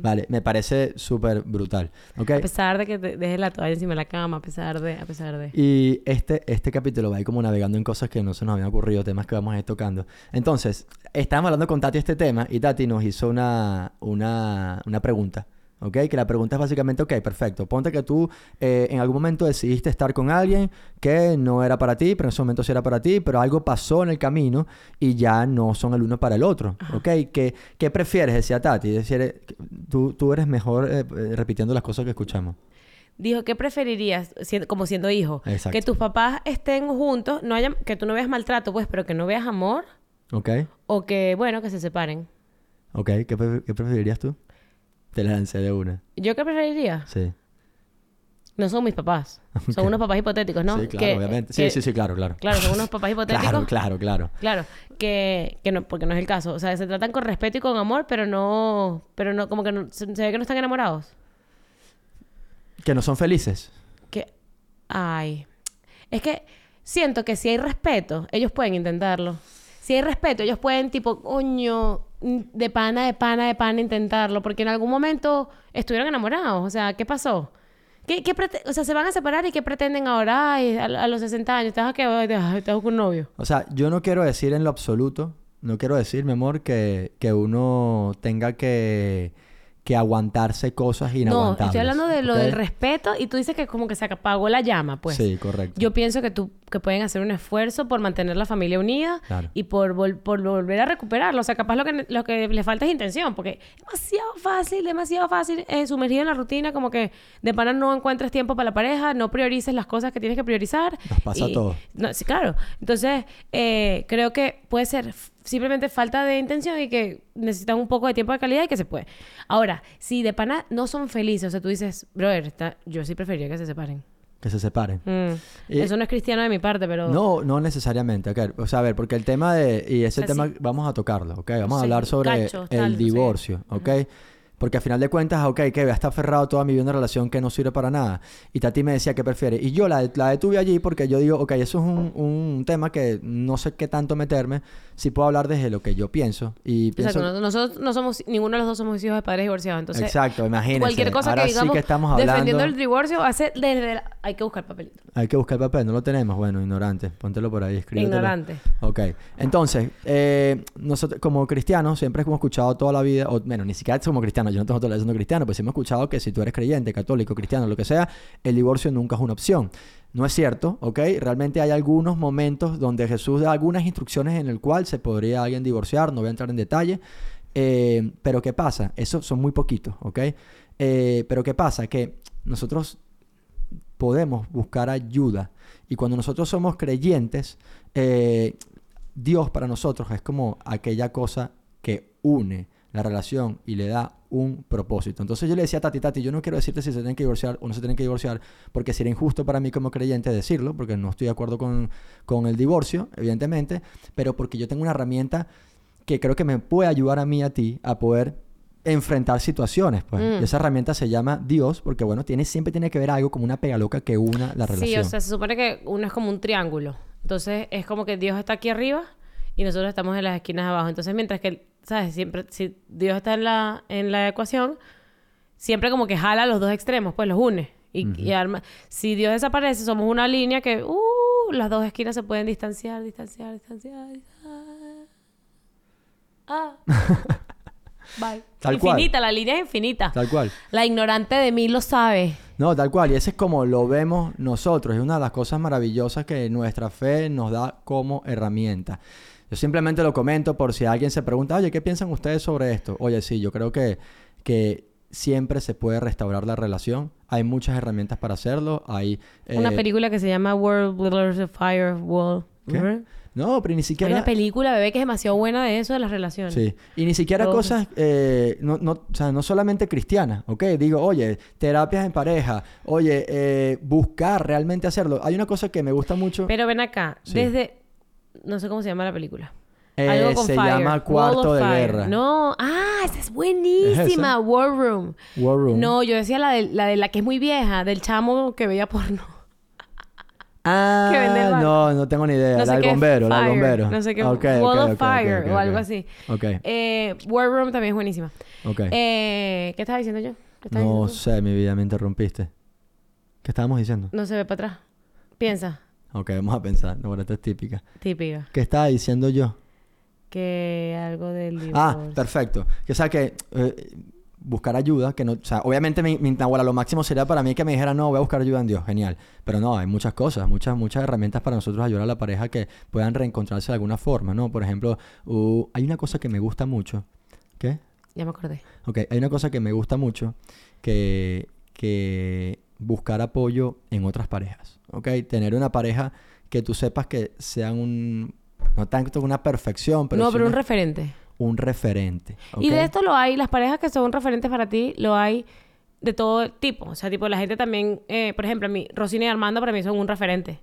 Speaker 1: Vale, me parece súper brutal, ¿ok?
Speaker 2: A pesar de que te dejes la toalla encima de la cama, a pesar de, a pesar de.
Speaker 1: Y este, este capítulo va a ir como navegando en cosas que no se nos habían ocurrido, temas que vamos a ir tocando. Entonces, estábamos hablando con Tati este tema y Tati nos hizo una, una, una pregunta. ¿Ok? Que la pregunta es básicamente, ok, perfecto. Ponte que tú eh, en algún momento decidiste estar con alguien que no era para ti, pero en ese momento sí era para ti, pero algo pasó en el camino y ya no son el uno para el otro. ¿Ok? ¿Qué, qué prefieres? Decía Tati. Decía, eh, tú, tú eres mejor eh, repitiendo las cosas que escuchamos.
Speaker 2: Dijo, ¿qué preferirías como siendo hijo?
Speaker 1: Exacto.
Speaker 2: Que tus papás estén juntos, no haya, que tú no veas maltrato, pues, pero que no veas amor,
Speaker 1: ¿Ok?
Speaker 2: o que, bueno, que se separen.
Speaker 1: Ok, ¿qué, pre- qué preferirías tú? Te la lancé de una.
Speaker 2: ¿Yo qué preferiría?
Speaker 1: Sí.
Speaker 2: No son mis papás. Son unos papás hipotéticos, ¿no?
Speaker 1: Sí, claro,
Speaker 2: Que-
Speaker 1: obviamente. Sí,
Speaker 2: que-
Speaker 1: sí, sí, claro, claro.
Speaker 2: Claro, son unos papás hipotéticos.
Speaker 1: Claro, claro, claro.
Speaker 2: Claro, que, que no, porque no es el caso. O sea, se tratan con respeto y con amor, pero no, pero no, como que no- se, se ve que no están enamorados.
Speaker 1: Que no son felices.
Speaker 2: Que, ay, es que siento que si hay respeto, ellos pueden intentarlo. Si hay respeto, ellos pueden, tipo, coño, de pana, de pana, de pana, intentarlo, porque en algún momento estuvieron enamorados. O sea, ¿qué pasó? ¿Qué, qué o sea, se van a separar y qué pretenden ahora? Ay, a, los 60 años, ¿estás estás con un novio?
Speaker 1: O sea, yo no quiero decir en lo absoluto, no quiero decir, mi amor, que, que uno tenga que, que aguantarse cosas
Speaker 2: No,
Speaker 1: inaguantables.
Speaker 2: estoy hablando de lo del respeto y tú dices que como que se apagó la llama, pues.
Speaker 1: Sí, correcto.
Speaker 2: Yo pienso que tú que pueden hacer un esfuerzo por mantener la familia unida
Speaker 1: Claro.
Speaker 2: y por, vol- por volver a recuperarlo. O sea, capaz lo que, lo que le falta es intención, porque es demasiado fácil, demasiado fácil eh, sumergido en la rutina, como que de pana no encuentres tiempo para la pareja, no priorices las cosas que tienes que priorizar.
Speaker 1: Nos pasa
Speaker 2: y-. No, sí, claro. Entonces, eh, creo que puede ser simplemente falta de intención y que necesitan un poco de tiempo de calidad y que se puede. Ahora, si de pana no son felices, o sea, tú dices, brother, está- yo sí preferiría que se separen.
Speaker 1: que se separen.
Speaker 2: Mm.
Speaker 1: Y-
Speaker 2: Eso no es cristiano de mi parte, pero...
Speaker 1: No, no necesariamente. O sea, a ver, porque el tema de... Y ese tema
Speaker 2: sí.
Speaker 1: vamos a tocarlo, ¿ok? Vamos a
Speaker 2: Sí,
Speaker 1: hablar sobre
Speaker 2: cachos,
Speaker 1: el
Speaker 2: tal,
Speaker 1: divorcio, ¿ok? Porque al final de cuentas, ok, que voy a estar aferrado toda mi vida en una relación que no sirve para nada. Y Tati me decía que prefiere. Y yo la, la detuve allí porque yo digo, ok, eso es un, un tema que no sé qué tanto meterme. Si puedo hablar desde lo que yo pienso. Y pienso...
Speaker 2: Exacto, no- nosotros no somos, ninguno de los dos somos hijos de padres divorciados, entonces
Speaker 1: Exacto, imagínense.
Speaker 2: cualquier cosa
Speaker 1: Ahora
Speaker 2: que digamos
Speaker 1: sí que estamos hablando...
Speaker 2: defendiendo el divorcio ser desde la- hay que buscar papelito.
Speaker 1: Hay que buscar el papel, no lo tenemos. Bueno, ignorante. Póntelo por ahí, escríbetelo.
Speaker 2: Ignorante.
Speaker 1: Ok, entonces, eh, nosotros como cristianos siempre hemos escuchado toda la vida, o bueno, ni siquiera como cristianos, yo no tengo siendo cristiano, pues hemos escuchado que si tú eres creyente, católico, cristiano, lo que sea, el divorcio nunca es una opción. No es cierto, ¿ok? Realmente hay algunos momentos donde Jesús da algunas instrucciones en el cual se podría alguien divorciar, no voy a entrar en detalle, eh, pero ¿qué pasa? Eso son muy poquitos, ¿ok? Eh, pero ¿qué pasa? Que nosotros podemos buscar ayuda. Y cuando nosotros somos creyentes, eh, Dios para nosotros es como aquella cosa que une la relación y le da un propósito. Entonces yo le decía a Tati, Tati, yo no quiero decirte si se tienen que divorciar o no se tienen que divorciar, porque sería injusto para mí como creyente decirlo, porque no estoy de acuerdo con, con el divorcio, evidentemente, pero porque yo tengo una herramienta que creo que me puede ayudar a mí a ti a poder enfrentar situaciones, pues.
Speaker 2: Mm.
Speaker 1: Y esa herramienta se llama Dios, porque bueno, tiene, siempre tiene que ver algo como una pega loca que una la relación.
Speaker 2: Sí, o sea, se supone que uno es como un triángulo. Entonces, es como que Dios está aquí arriba y nosotros estamos en las esquinas abajo. Entonces, mientras que, ¿sabes? Siempre, si Dios está en la, en la ecuación, siempre como que jala los dos extremos, pues los une. Y, y arma... Si Dios desaparece, somos una línea que, uh, las dos esquinas se pueden distanciar, distanciar, distanciar. distanciar. Ah. Bye.
Speaker 1: Tal cual.
Speaker 2: infinita, la línea es infinita.
Speaker 1: Tal cual.
Speaker 2: La ignorante de mí lo sabe.
Speaker 1: No, tal cual. Y ese es como lo vemos nosotros. Es una de las cosas maravillosas que nuestra fe nos da como herramienta. Yo simplemente lo comento por si alguien se pregunta, oye, ¿qué piensan ustedes sobre esto? Oye, sí, yo creo que, que siempre se puede restaurar la relación. Hay muchas herramientas para hacerlo. Hay...
Speaker 2: Una
Speaker 1: eh,
Speaker 2: película que se llama World Builders of Fire Wall.
Speaker 1: No, pero ni
Speaker 2: Hay
Speaker 1: siquiera...
Speaker 2: una película, bebé, que es demasiado buena de eso, de las relaciones.
Speaker 1: Sí, y ni siquiera cosas, eh, no, no, o sea, no solamente cristianas, ¿ok? Digo, oye, terapias en pareja, oye, eh, buscar realmente hacerlo. Hay una cosa que me gusta mucho,
Speaker 2: Pero ven acá,
Speaker 1: Sí.
Speaker 2: desde... No sé cómo se llama la película.
Speaker 1: eh,
Speaker 2: Algo con
Speaker 1: se
Speaker 2: fire.
Speaker 1: llama Cuarto de
Speaker 2: Fire.
Speaker 1: Guerra.
Speaker 2: No, ah, esa es buenísima. War Room.
Speaker 1: War Room.
Speaker 2: No, yo decía la de, la de la que es muy vieja, del chamo que veía porno.
Speaker 1: Ah,
Speaker 2: que vende el bar.
Speaker 1: no, no tengo ni idea.
Speaker 2: No
Speaker 1: la del bombero, la del bombero.
Speaker 2: no sé qué,
Speaker 1: Ok, ok,
Speaker 2: Wall of Fire o algo así. Eh, War Room también es buenísima. Eh, ¿Qué estaba diciendo yo? ¿Qué estaba
Speaker 1: no
Speaker 2: diciendo
Speaker 1: sé, mi vida, me interrumpiste. ¿Qué estábamos diciendo?
Speaker 2: No se ve para atrás. Piensa.
Speaker 1: Ok, vamos a pensar. No, bueno, esta es típica.
Speaker 2: Típica.
Speaker 1: ¿Qué estaba diciendo yo?
Speaker 2: Que algo del divorcio.
Speaker 1: Ah, perfecto. Que o sea que eh, buscar ayuda, que no, o sea, obviamente mi, mi lo máximo sería para mí que me dijera, no, voy a buscar ayuda en Dios, genial. Pero no, hay muchas cosas, muchas, muchas herramientas para nosotros ayudar a la pareja que puedan reencontrarse de alguna forma, ¿no? Por ejemplo, uh, hay una cosa que me gusta mucho. ¿Qué?
Speaker 2: Ya me acordé.
Speaker 1: Ok, hay una cosa que me gusta mucho que, que buscar apoyo en otras parejas. ¿Ok? Tener una pareja que tú sepas que sean un. No tanto una perfección, pero
Speaker 2: no, pero un referente.
Speaker 1: un referente.
Speaker 2: Y de esto lo hay, las parejas que son referentes para ti, lo hay de todo tipo. O sea, tipo, la gente también, eh, por ejemplo, a mí, Rosina y Armando para mí son un referente.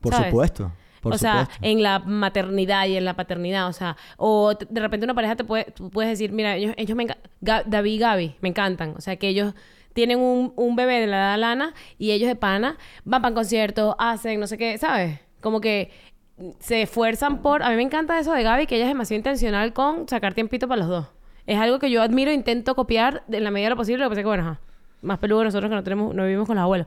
Speaker 1: Por
Speaker 2: ¿sabes?
Speaker 1: supuesto. Por
Speaker 2: o sea, en la maternidad y en la paternidad, o sea, o de repente una pareja te puede, tú puedes decir, mira, ellos, ellos me encantan, David y Gaby, me encantan, o sea, que ellos tienen un, un bebé de la edad Lana y ellos de pana van para conciertos, hacen no sé qué, ¿sabes? Como que se esfuerzan por, a mí me encanta eso de Gaby, que ella es demasiado intencional con sacar tiempito para los dos. Es algo que yo admiro e intento copiar de la medida de lo posible, lo que pasa que, bueno, más peludo nosotros que no tenemos, no vivimos con los abuelos.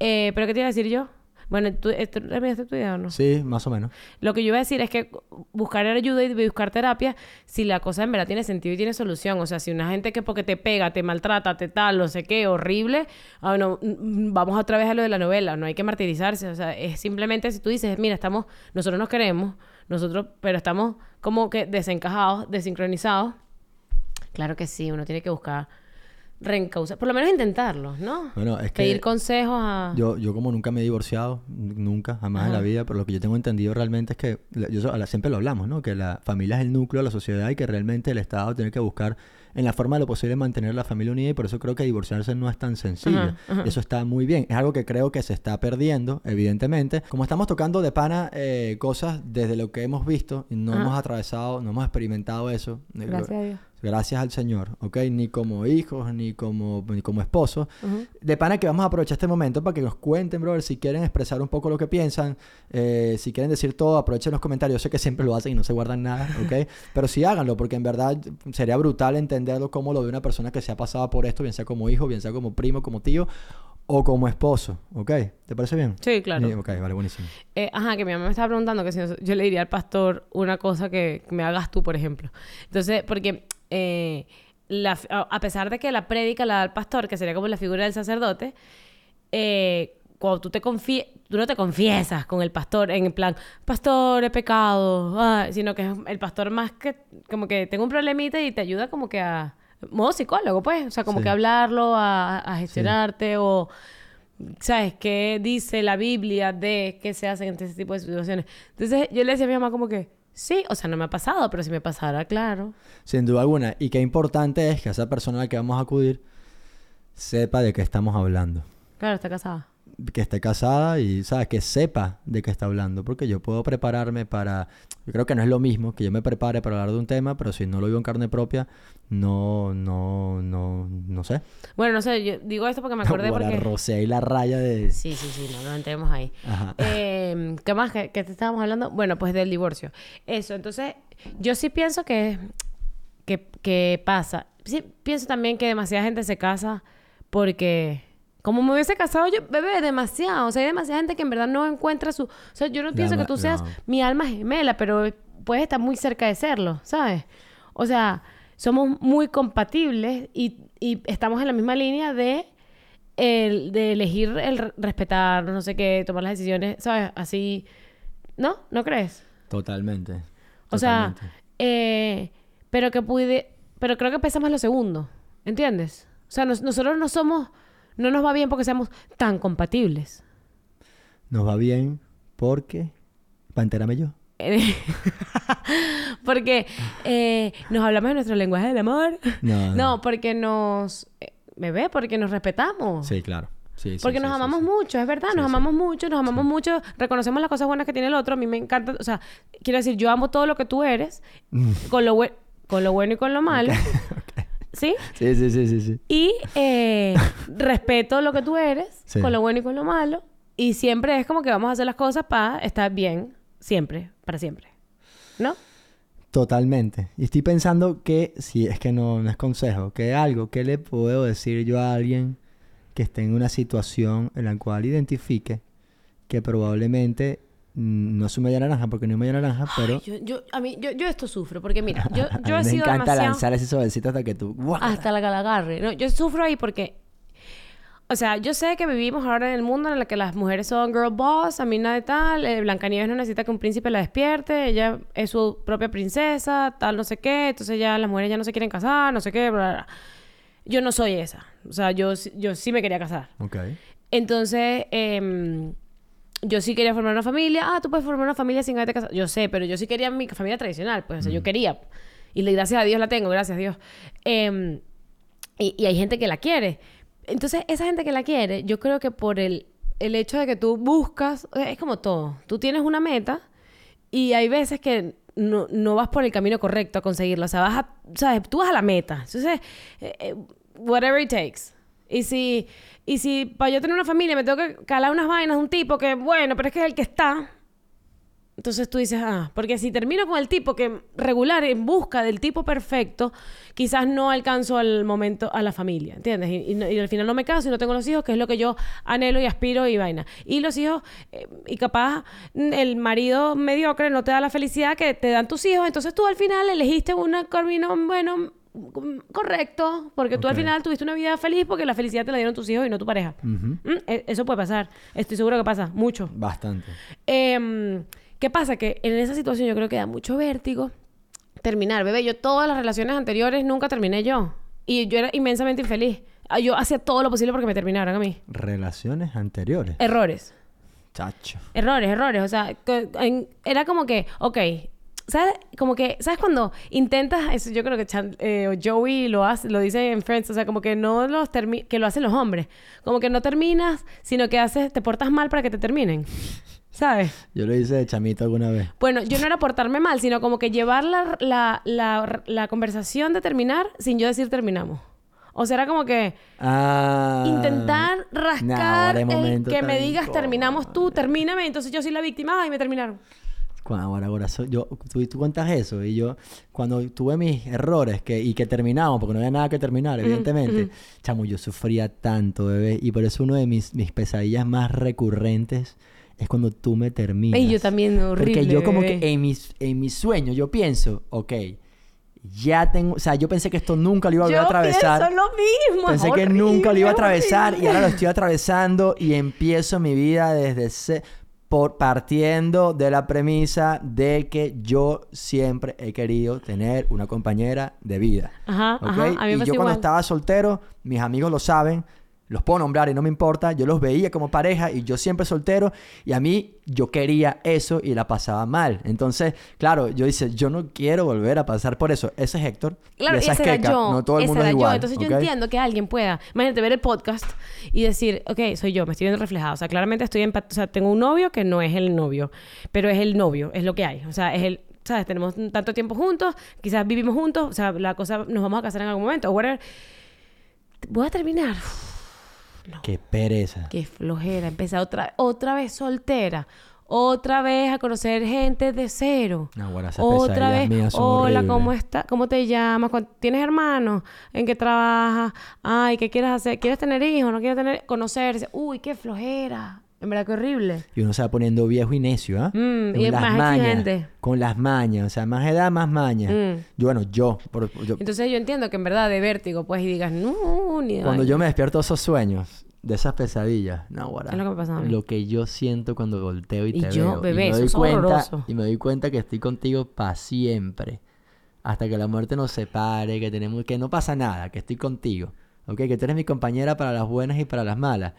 Speaker 2: Eh, pero ¿qué te iba a decir yo? Bueno, ¿tú, esto, ¿terminaste tu idea o no?
Speaker 1: Sí, más o menos.
Speaker 2: Lo que yo iba a decir es que buscar ayuda y buscar terapia, si la cosa en verdad tiene sentido y tiene solución. O sea, si una gente que porque te pega, te maltrata, te tal, no sé qué, horrible, ah, no, mm, vamos otra vez a lo de la novela. No hay que martirizarse. O sea, es simplemente si tú dices, mira, estamos, nosotros nos queremos, nosotros, pero estamos como que desencajados, desincronizados. Claro que sí, uno tiene que buscar reencauzar, por lo menos intentarlo, ¿no?
Speaker 1: Bueno, es que
Speaker 2: Pedir consejos a...
Speaker 1: yo, yo como nunca me he divorciado, nunca, jamás en la vida, pero lo que yo tengo entendido realmente es que, yo, siempre lo hablamos, ¿no? Que la familia es el núcleo de la sociedad y que realmente el Estado tiene que buscar en la forma de lo posible mantener la familia unida y por eso creo que divorciarse no es tan sencillo.
Speaker 2: Ajá, ajá.
Speaker 1: Eso está muy bien. Es algo que creo que se está perdiendo, evidentemente. Como estamos tocando de pana eh, cosas desde lo que hemos visto no
Speaker 2: Ajá.
Speaker 1: hemos atravesado, no hemos experimentado eso. eh,
Speaker 2: Gracias a Dios.
Speaker 1: Gracias al Señor, ¿ok? Ni como hijos, ni como, ni como esposos.
Speaker 2: Ujú.
Speaker 1: De pana que vamos a aprovechar este momento para que nos cuenten, brother, si quieren expresar un poco lo que piensan, eh, si quieren decir todo, aprovechen los comentarios. Yo sé que siempre lo hacen y no se guardan nada, ¿ok? Pero sí háganlo, porque en verdad sería brutal entenderlo como lo ve una persona que se ha pasado por esto, bien sea como hijo, bien sea como primo, como tío o como esposo, ¿ok? ¿Te parece bien?
Speaker 2: Sí, claro.
Speaker 1: Sí, ok, vale, buenísimo.
Speaker 2: Eh, ajá, que mi mamá me estaba preguntando que si no- yo le diría al pastor una cosa que me hagas tú, por ejemplo. Entonces, porque eh, la a pesar de que la prédica la da el pastor, que sería como la figura del sacerdote, eh, cuando tú te tú no te confiesas con el pastor en plan, pastor, he pecado, ah", sino que es el pastor más que como que tengo un problemita y te ayuda como que a modo psicólogo, pues, o sea, como
Speaker 1: Sí.
Speaker 2: que hablarlo, a, a gestionarte o ¿sabes? ¿Qué dice la Biblia de qué se hace en este tipo de situaciones? Entonces yo le decía a mi mamá como que, sí, o sea, no me ha pasado, pero si me pasara, claro.
Speaker 1: Sin duda alguna. Y qué importante es que esa persona a la que vamos a acudir sepa de qué estamos hablando.
Speaker 2: Claro, está casada.
Speaker 1: Que esté casada y, ¿sabes? Que sepa de qué está hablando. Porque yo puedo prepararme para... Yo creo que no es lo mismo que yo me prepare para hablar de un tema, pero si no lo vivo en carne propia, no, no, no, no sé.
Speaker 2: Bueno, no sé, yo digo esto porque me acordé porque...
Speaker 1: rocé ahí la raya de...
Speaker 2: Sí, sí, sí, no nos entremos ahí.
Speaker 1: Ajá.
Speaker 2: Eh, ¿Qué más? ¿Qué, qué te estábamos hablando? Bueno, pues del divorcio. Eso, entonces, yo sí pienso que, que, que pasa. Sí, pienso también que demasiada gente se casa porque... Como me hubiese casado yo, bebé, demasiado. O sea, hay demasiada gente que en verdad no encuentra su... O sea, yo no pienso que tú seas
Speaker 1: no.
Speaker 2: mi alma gemela, pero puedes estar muy cerca de serlo, ¿sabes? O sea, somos muy compatibles y, y estamos en la misma línea de, el, de elegir el re- respetar, no sé qué, tomar las decisiones, ¿sabes? Así, ¿no? ¿No crees?
Speaker 1: Totalmente.
Speaker 2: O sea, eh, pero que pude, pero creo que pesa más lo segundo, ¿entiendes? O sea, nos- nosotros no somos, no nos va bien porque seamos tan compatibles.
Speaker 1: Nos va bien porque... Para enterarme yo.
Speaker 2: porque eh, nos hablamos de nuestro lenguaje del amor.
Speaker 1: No,
Speaker 2: No, porque nos, eh, bebé, porque nos respetamos.
Speaker 1: Sí, claro. Sí, sí,
Speaker 2: Porque
Speaker 1: sí,
Speaker 2: nos amamos mucho, es verdad, nos amamos mucho, nos amamos mucho, reconocemos las cosas buenas que tiene el otro, a mí me encanta, o sea, quiero decir, yo amo todo lo que tú eres, con lo, con lo bueno y con lo malo, ¿sí?
Speaker 1: Sí, sí, sí, sí, sí.
Speaker 2: Y eh, respeto lo que tú eres,
Speaker 1: Sí.
Speaker 2: con lo bueno y con lo malo, y siempre es como que vamos a hacer las cosas para estar bien, siempre, para siempre, ¿no?
Speaker 1: Totalmente. Y estoy pensando que, si es que no, no es consejo, que algo que le puedo decir yo a alguien que esté en una situación en la cual identifique que probablemente no es un media naranja, porque no es media naranja, pero
Speaker 2: Yo, yo, a mí, yo, yo esto sufro, porque mira, yo, yo he
Speaker 1: me
Speaker 2: sido
Speaker 1: encanta
Speaker 2: demasiado...
Speaker 1: lanzar ese suavecito hasta que tú...
Speaker 2: Hasta la que la agarre. No, yo sufro ahí porque... O sea, yo sé que vivimos ahora en el mundo en el que las mujeres son girl boss, a mí nada de tal, eh, Blancanieves no necesita que un príncipe la despierte, ella es su propia princesa, tal, no sé qué, entonces ya las mujeres ya no se quieren casar, no sé qué, bla, bla, bla. Yo no soy esa. O sea, yo, sí- yo sí me quería casar.
Speaker 1: Ok.
Speaker 2: Entonces, em, yo sí quería formar una familia. Ah, tú puedes formar una familia sin haberte casado. Yo sé, pero yo sí quería mi familia tradicional. Pues, o sea, yo quería. Y le- gracias a Dios la tengo, gracias a Dios. Em, y, y hay gente que la quiere. Entonces, esa gente que la quiere, yo creo que por el, el hecho de que tú buscas, es como todo. Tú tienes una meta y hay veces que no, no vas por el camino correcto a conseguirla. O sea, vas a, ¿sabes? Tú vas a la meta. Entonces, eh, eh, whatever it takes. Y si, y si para yo tener una familia me tengo que calar unas vainas de un tipo que, bueno, pero es que es el que está. Entonces tú dices, ah, porque si termino con el tipo que regular en busca del tipo perfecto, quizás no alcanzo al momento a la familia, ¿entiendes? Y, y al final no me caso y no tengo los hijos, que es lo que yo anhelo y aspiro y vaina. Y los hijos, eh, y capaz el marido mediocre no te da la felicidad que te dan tus hijos, entonces tú al final elegiste un camino, bueno, correcto, porque tú al final tuviste una vida feliz porque la felicidad te la dieron tus hijos y no tu pareja. Mm, e- Eso puede pasar. Estoy seguro que pasa. Mucho.
Speaker 1: Bastante.
Speaker 2: Em, ¿Qué pasa? Que en esa situación yo creo que da mucho vértigo terminar. Bebé, yo todas las relaciones anteriores nunca terminé yo. Y yo era inmensamente infeliz. Ah, Yo hacía todo lo posible porque me terminaran a mí.
Speaker 1: Relaciones anteriores.
Speaker 2: Errores.
Speaker 1: Chacho.
Speaker 2: Errores, errores. O sea, era como que, ok, ¿sabes? Como que, ¿sabes cuando intentas, eso yo creo que Chan- eh, Joey lo hace, lo dice en Friends, o sea, como que no los termi- que lo hacen los hombres. Como que no terminas, sino que haces, te portas mal para que te terminen. ¿Sabes?
Speaker 1: Yo lo hice de chamito alguna vez.
Speaker 2: Bueno, yo no era portarme mal, sino como que llevar la, la, la, la conversación de terminar sin yo decir terminamos. O sea, era como que
Speaker 1: Ah.
Speaker 2: intentar
Speaker 1: Nah,
Speaker 2: rascar
Speaker 1: hay
Speaker 2: el que me digas terminamos tú, termíname, entonces yo soy la víctima, ay, me terminaron.
Speaker 1: Ahora, ahora, so- yo, tú, tú cuentas eso y yo, cuando tuve mis errores que, y que terminamos, porque no había nada que terminar, evidentemente, chamo, yo sufría tanto, bebé, y por eso uno de mis, mis pesadillas más recurrentes es cuando tú me terminas.
Speaker 2: Y yo también, horrible.
Speaker 1: Porque yo como
Speaker 2: bebé.
Speaker 1: que en mis, en mis sueños yo pienso, ok, ya tengo, o sea, yo pensé que esto nunca lo iba a volver
Speaker 2: Yo
Speaker 1: a atravesar.
Speaker 2: pienso lo mismo.
Speaker 1: Pensé que nunca lo iba a
Speaker 2: horrible,
Speaker 1: atravesar y ahora lo estoy atravesando y empiezo mi vida desde por partiendo de la premisa de que yo siempre he querido tener una compañera de vida.
Speaker 2: Ajá,
Speaker 1: ¿ok?
Speaker 2: ajá, a mí me
Speaker 1: y yo cuando estaba soltero, mis amigos lo saben, los puedo nombrar y no me importa, yo los veía como pareja y yo siempre soltero y a mí yo quería eso y la pasaba mal. Entonces, claro, yo dice, yo no quiero volver a pasar por eso. Ese es Héctor
Speaker 2: Claro,
Speaker 1: y esa
Speaker 2: ese
Speaker 1: es Keka.
Speaker 2: yo.
Speaker 1: No todo el mundo es igual.
Speaker 2: yo. Entonces yo entiendo que alguien pueda, imagínate, ver el podcast y decir, ok, soy yo, me estoy viendo reflejado. O sea, claramente estoy en... O sea, tengo un novio que no es el novio, pero es el novio, es lo que hay. O sea, es el... ¿Sabes? Tenemos tanto tiempo juntos, quizás vivimos juntos, o sea, la cosa, nos vamos a casar en algún momento, o whatever. Voy a terminar.
Speaker 1: Qué pereza.
Speaker 2: Qué flojera, empezar otra, otra vez soltera. Otra vez a conocer gente de cero.
Speaker 1: No, bueno,
Speaker 2: Otra vez,
Speaker 1: mías son
Speaker 2: hola,
Speaker 1: horribles.
Speaker 2: ¿cómo estás? ¿Cómo te llamas? ¿Cuán- ¿Tienes hermanos? ¿En qué trabajas? Ay, ¿qué quieres hacer? ¿Quieres tener hijos? ¿No quieres tener? Conocerse. Uy, qué flojera. En verdad, qué horrible.
Speaker 1: Y uno se va poniendo viejo y necio, ¿ah?
Speaker 2: Mm,
Speaker 1: Con
Speaker 2: y es
Speaker 1: las
Speaker 2: más
Speaker 1: mañas,
Speaker 2: exigente.
Speaker 1: Con las mañas. O sea, más edad, más mañas.
Speaker 2: Mm.
Speaker 1: Yo, bueno, yo, por- yo-
Speaker 2: Entonces yo entiendo que en verdad de vértigo, pues, y digas, no, ni
Speaker 1: cuando
Speaker 2: vaina".
Speaker 1: yo me despierto de esos sueños, de esas pesadillas, no, guarda.
Speaker 2: Es lo que me pasa a mí.
Speaker 1: Lo que yo siento cuando volteo y,
Speaker 2: Y
Speaker 1: te
Speaker 2: yo,
Speaker 1: veo.
Speaker 2: bebé,
Speaker 1: y doy
Speaker 2: es
Speaker 1: cuenta,
Speaker 2: horroroso.
Speaker 1: Y me doy cuenta que estoy contigo para siempre. Hasta que la muerte nos separe, que tenemos, que no pasa nada, que estoy contigo. ¿Ok? Que tú eres mi compañera para las buenas y para las malas.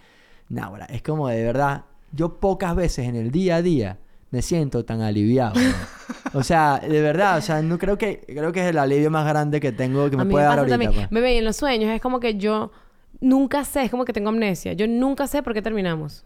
Speaker 1: No, guarda, es como de verdad, yo pocas veces en el día a día me siento tan aliviado. ¿no? o sea, de verdad, o sea, no creo que creo que es el alivio más grande que tengo que
Speaker 2: A
Speaker 1: me
Speaker 2: mí
Speaker 1: puede
Speaker 2: me
Speaker 1: dar ahorita.
Speaker 2: también.
Speaker 1: pues.
Speaker 2: Bebé, y en los sueños es como que yo nunca sé, es como que tengo amnesia. Yo nunca sé por qué terminamos.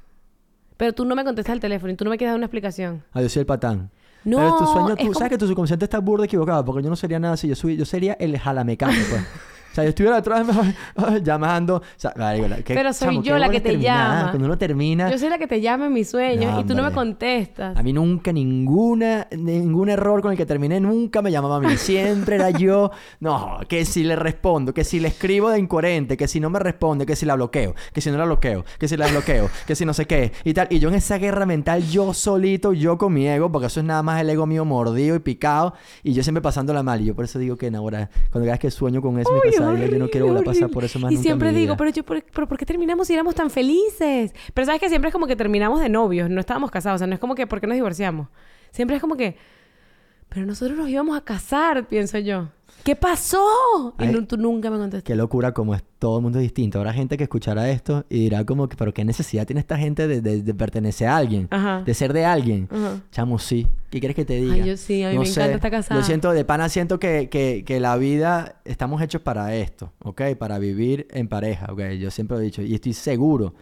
Speaker 2: Pero tú no me contestas el teléfono y tú no me quieres dar una explicación.
Speaker 1: Ah, yo soy el patán.
Speaker 2: No,
Speaker 1: Pero tu sueño, tú
Speaker 2: como-
Speaker 1: sabes que tu subconsciente está burdo equivocado, porque yo no sería nada así. Yo, soy, yo sería el jalamecano, pues. O sea, yo estuviera mí llamando. O sea, la- qué-
Speaker 2: Pero soy
Speaker 1: chamo,
Speaker 2: yo la que te llama.
Speaker 1: Cuando uno termina.
Speaker 2: Yo soy la que te llama en mis sueños
Speaker 1: No,
Speaker 2: y tú no me contestas.
Speaker 1: A mí nunca, ninguna, ningún error con el que terminé, nunca me llamaba a mí. Siempre era yo, no, que si le respondo, que si le escribo de incoherente, que si no me responde, que si la bloqueo, que si no la bloqueo, que si la bloqueo, que si no sé qué, y tal. Y yo en esa guerra mental, yo solito, yo con mi ego, porque eso es nada más el ego mío mordido y picado, y yo siempre pasándola mal. Y yo por eso digo que, no, ahora, cuando cada vez que sueño con eso, mi
Speaker 2: Uy,
Speaker 1: pesadilla, yo no quiero volver a pasar
Speaker 2: horrible.
Speaker 1: por eso más
Speaker 2: Y
Speaker 1: nunca en
Speaker 2: siempre
Speaker 1: mi
Speaker 2: digo,
Speaker 1: vida.
Speaker 2: pero yo, ¿por, pero ¿por qué terminamos si éramos tan felices? Pero sabes que siempre es como que terminamos de novios, no estábamos casados. O sea, no es como que, ¿por qué nos divorciamos? Siempre es como que, pero nosotros nos íbamos a casar, pienso yo. ¿Qué pasó? Y
Speaker 1: Ay.
Speaker 2: nu- tú nunca me contestas.
Speaker 1: Qué locura, como es todo el mundo es distinto. Habrá gente que escuchará esto y dirá como que, pero qué necesidad tiene esta gente de, de- de pertenecer a alguien,
Speaker 2: Ajá.
Speaker 1: de ser de alguien.
Speaker 2: Ajá.
Speaker 1: Chamo, sí. ¿Qué quieres que te diga?
Speaker 2: Ay, yo sí, a mí me encanta estar casada.
Speaker 1: Yo siento, de pana siento que, que, que la vida, estamos hechos para esto, ¿ok? Para vivir en pareja, ¿ok? Yo siempre lo he dicho y estoy seguro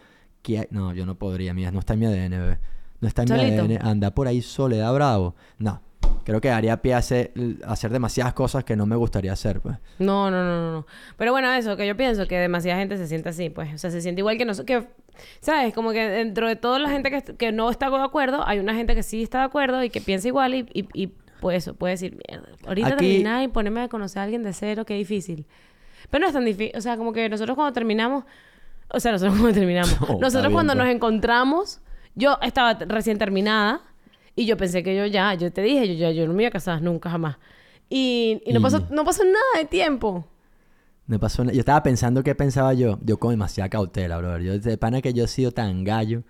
Speaker 1: que... hay- No, yo no podría, mía, no está en mi ADN, bebé. No está en
Speaker 2: Solito.
Speaker 1: mi ADN. Anda por ahí soledad bravo. No. Creo que daría pie a hacer, demasiadas cosas que no me gustaría hacer, pues.
Speaker 2: No, no, no, no, no. Pero bueno, eso, que yo pienso que demasiada gente se siente así, pues. O sea, se siente igual que nosotros. Que, ¿Sabes? Como que dentro de toda la gente que, que no está de acuerdo, hay una gente que sí está de acuerdo y que piensa igual y, y, y pues eso, puede decir, mierda. Ahorita
Speaker 1: Aquí-
Speaker 2: terminar y ponerme a conocer a alguien de cero, qué difícil. Pero no es tan difícil. O sea, como que nosotros cuando terminamos. O sea, nosotros cuando terminamos. Nosotros cuando
Speaker 1: pues.
Speaker 2: nos encontramos, yo estaba recién terminada y yo pensé que yo ya, yo te dije, yo ya, yo no me iba a casar nunca jamás. Y, y no,
Speaker 1: Y-
Speaker 2: pasó, no pasó nada de tiempo.
Speaker 1: Me pasó... una- Yo estaba pensando qué pensaba yo. Yo con demasiada cautela, brother. Yo de pana que yo he sido tan gallo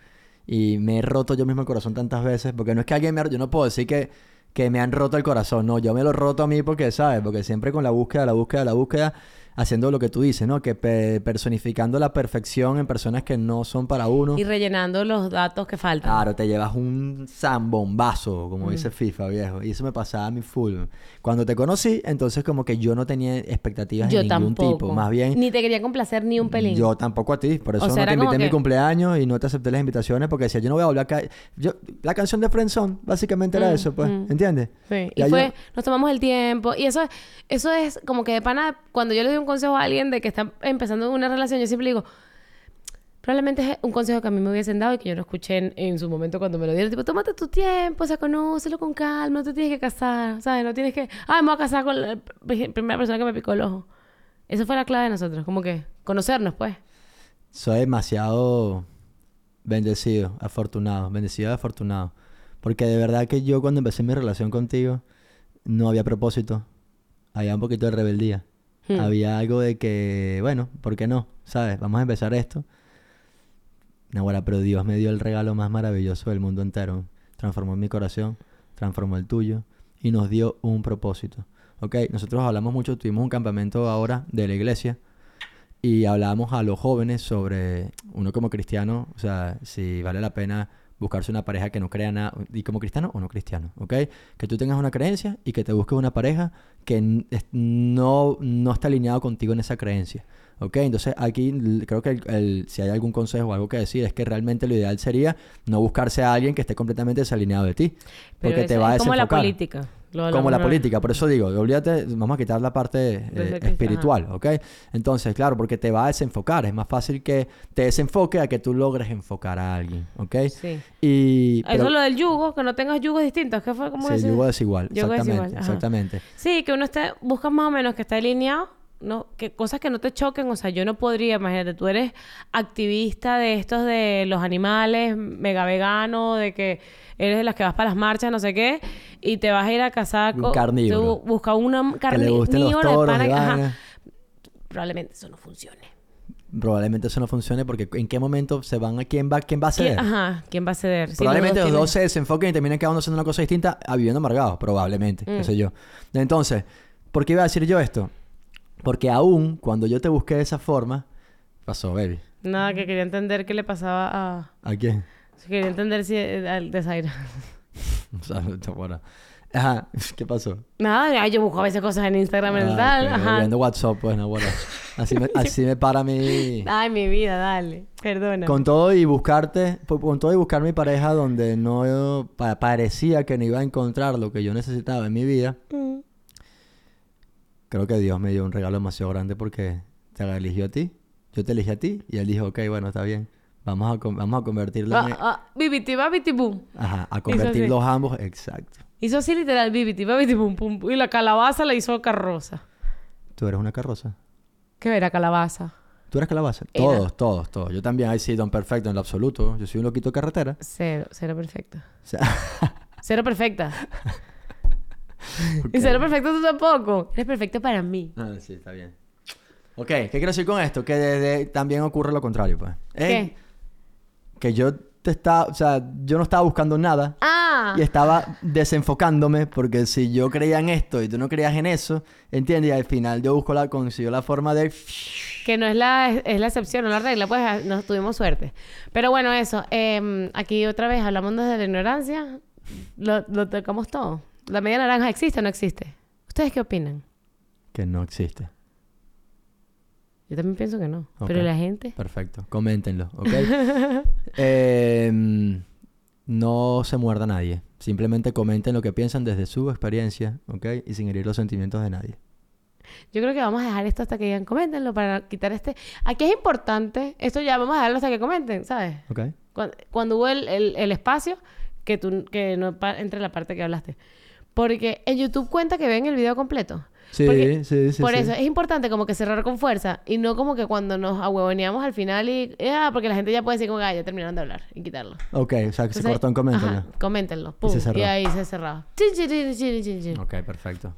Speaker 1: y me he roto yo mismo el corazón tantas veces. Porque no es que alguien me... ha- Yo no puedo decir que, que me han roto el corazón. No, yo me lo he roto a mí porque, ¿sabes? Porque siempre con la búsqueda, la búsqueda, la búsqueda... haciendo lo que tú dices, ¿no? Que pe- personificando la perfección en personas que no son para uno.
Speaker 2: Y rellenando los datos que faltan.
Speaker 1: Claro, te llevas un zambombazo, como
Speaker 2: Mm.
Speaker 1: dice FIFA, viejo. Y eso me pasaba a mi full. Cuando te conocí, entonces como que yo no tenía expectativas
Speaker 2: Yo
Speaker 1: de ningún
Speaker 2: tampoco.
Speaker 1: tipo. Más bien,
Speaker 2: Ni te quería complacer ni un pelín.
Speaker 1: yo tampoco a ti. Por eso
Speaker 2: O sea,
Speaker 1: no te invité a mi cumpleaños y no te acepté las invitaciones porque decía, yo no voy a hablar acá. Yo, la canción de Friendzone, básicamente era
Speaker 2: Mm,
Speaker 1: eso, pues.
Speaker 2: mm.
Speaker 1: ¿Entiendes?
Speaker 2: Sí. Y
Speaker 1: yo-
Speaker 2: fue, nos tomamos el tiempo. Y eso, eso es como que de pana, cuando yo le doy un consejo a alguien de que está empezando una relación, yo siempre digo, probablemente es un consejo que a mí me hubiesen dado y que yo no escuché en, su momento cuando me lo dieron. Tipo, tómate tu tiempo, o sea, conócelo con calma, no te tienes que casar, ¿sabes? No tienes que, ay, me voy a casar con la pr- primera persona que me picó el ojo. Esa fue la clave de nosotros, como que conocernos, pues.
Speaker 1: Soy demasiado bendecido, afortunado, bendecido afortunado. Porque de verdad que yo cuando empecé mi relación contigo no había propósito. Había un poquito de rebeldía.
Speaker 2: Hmm.
Speaker 1: Había algo de que, bueno, ¿por qué no? ¿Sabes? Vamos a empezar esto. Nahuara, pero Dios me dio el regalo más maravilloso del mundo entero. Transformó mi corazón, transformó el tuyo y nos dio un propósito. ¿Ok? Nosotros hablamos mucho, tuvimos un campamento ahora de la iglesia y hablábamos a los jóvenes sobre uno como cristiano, o sea, si vale la pena buscarse una pareja que no crea nada, y como cristiano o no cristiano, ¿ok? Que tú tengas una creencia y que te busques una pareja que no, no está alineado contigo en esa creencia, ¿ok? Entonces aquí creo que el- el- si hay algún consejo o algo que decir es que realmente lo ideal sería no buscarse a alguien que esté completamente desalineado de ti,
Speaker 2: Pero
Speaker 1: porque te va a
Speaker 2: es como la
Speaker 1: desenfocar.
Speaker 2: política.
Speaker 1: Como la política, por eso digo, olvídate, vamos a quitar la parte eh, espiritual, ¿ok? Entonces, claro, porque te va a desenfocar, es más fácil que te desenfoque a que tú logres enfocar a alguien, ¿ok?
Speaker 2: Sí.
Speaker 1: Y...
Speaker 2: Eso
Speaker 1: pero-
Speaker 2: es lo del yugo, que no tengas yugos distintos. ¿Qué fue? ¿Cómo
Speaker 1: sí, yugo desigual,
Speaker 2: Yugo
Speaker 1: exactamente,
Speaker 2: desigual,
Speaker 1: exactamente.
Speaker 2: Sí, que uno esté, busca más o menos que esté alineado, ¿no? Que cosas que no te choquen, o sea, yo no podría, imagínate, tú eres activista de estos de los animales, mega vegano, de que eres de las que vas para las marchas, no sé qué, y te vas a ir a casar
Speaker 1: Un
Speaker 2: con...
Speaker 1: carnívoro.
Speaker 2: Tú busca una carnívora. Probablemente eso no funcione.
Speaker 1: Probablemente eso no funcione porque en qué momento se van a quién va quién va a
Speaker 2: ¿Quién,
Speaker 1: ceder.
Speaker 2: ajá, ¿quién va a ceder? Si
Speaker 1: Probablemente los dos se desenfoquen y terminen cada uno haciendo una cosa distinta a viviendo amargados, probablemente, qué
Speaker 2: Mm.
Speaker 1: sé yo. Entonces, ¿por qué iba a decir yo esto? Porque aún cuando yo te busqué de esa forma, pasó, baby.
Speaker 2: Nada, que quería entender qué le pasaba a...
Speaker 1: ¿A quién?
Speaker 2: Quería entender si eh, al desaire.
Speaker 1: O sea, no, bueno. Ajá, ¿qué pasó?
Speaker 2: Nada, yo busco a veces cosas en Instagram y
Speaker 1: Ah,
Speaker 2: tal. Ajá.
Speaker 1: Viendo WhatsApp, pues, no, bueno. Así me, así me para mi...
Speaker 2: Ay, mi vida, dale. Perdona.
Speaker 1: Con todo y buscarte, con todo y buscar mi pareja donde no pa- parecía que no iba a encontrar lo que yo necesitaba en mi vida,
Speaker 2: Mm.
Speaker 1: Creo que Dios me dio un regalo demasiado grande porque te eligió a ti, yo te elegí a ti y él dijo, ok, bueno, está bien, vamos a, vamos a convertirlo en...
Speaker 2: Ah, ah, bibiti, babiti, boom.
Speaker 1: Ajá, a convertirlos ambos, exacto.
Speaker 2: Hizo así literal, bibiti, babiti, boom, pum. pum. Y la calabaza la hizo carroza.
Speaker 1: Tú eres una carroza.
Speaker 2: ¿Qué era calabaza?
Speaker 1: Tú eres calabaza.
Speaker 2: Era.
Speaker 1: Todos, todos, todos. Yo también, ahí sí, don perfecto en lo absoluto. Yo soy un loquito de carretera.
Speaker 2: Cero, cero perfecta.
Speaker 1: O sea,
Speaker 2: Cero perfecta.
Speaker 1: ok.
Speaker 2: Y cero perfecto tú tampoco. Eres perfecto para mí.
Speaker 1: Ah, sí, está bien. Ok, ¿qué quiero decir con esto? Que desde- también ocurre lo contrario, pues. Es
Speaker 2: ¿Qué?
Speaker 1: Que yo te estaba, o sea, yo no estaba buscando nada
Speaker 2: Ah.
Speaker 1: y estaba desenfocándome porque si yo creía en esto y tú no creías en eso, ¿entiendes? Y al final yo busco la, consiguió la forma de...
Speaker 2: Que no es la, es la excepción, no la regla, pues ah, nos tuvimos suerte. Pero bueno, eso. em, aquí otra vez hablamos desde la ignorancia. Lo, lo tocamos todo. ¿La media naranja existe o no existe? ¿Ustedes qué opinan?
Speaker 1: Que no existe.
Speaker 2: Yo también pienso que no. Pero la gente...
Speaker 1: Perfecto. Coméntenlo, ¿ok? Em, no se muerda a nadie. Simplemente comenten lo que piensan desde su experiencia, ¿ok? Y sin herir los sentimientos de nadie.
Speaker 2: Yo creo que vamos a dejar esto hasta que digan, coméntenlo para quitar este... Aquí es importante, esto ya vamos a dejarlo hasta que comenten, ¿sabes?
Speaker 1: ¿Ok?
Speaker 2: Cuando, cuando hubo el, el- el espacio, que, tú, que no entre la parte que hablaste. Porque en YouTube cuenta que ven el video completo.
Speaker 1: Sí,
Speaker 2: Porque-
Speaker 1: sí, sí.
Speaker 2: Por
Speaker 1: sí.
Speaker 2: eso es importante como que cerrar con fuerza y no como que cuando nos ahuevoneamos al final y... Ah, porque la gente ya puede decir como que ah, ya terminaron de hablar y quitarlo.
Speaker 1: Ok, o sea, que se
Speaker 2: Entonces,
Speaker 1: cortó en coméntenlo.
Speaker 2: ajá, coméntenlo.
Speaker 1: Y se
Speaker 2: Pum,
Speaker 1: cerró.
Speaker 2: y ahí se cerraba.
Speaker 1: Ok, perfecto.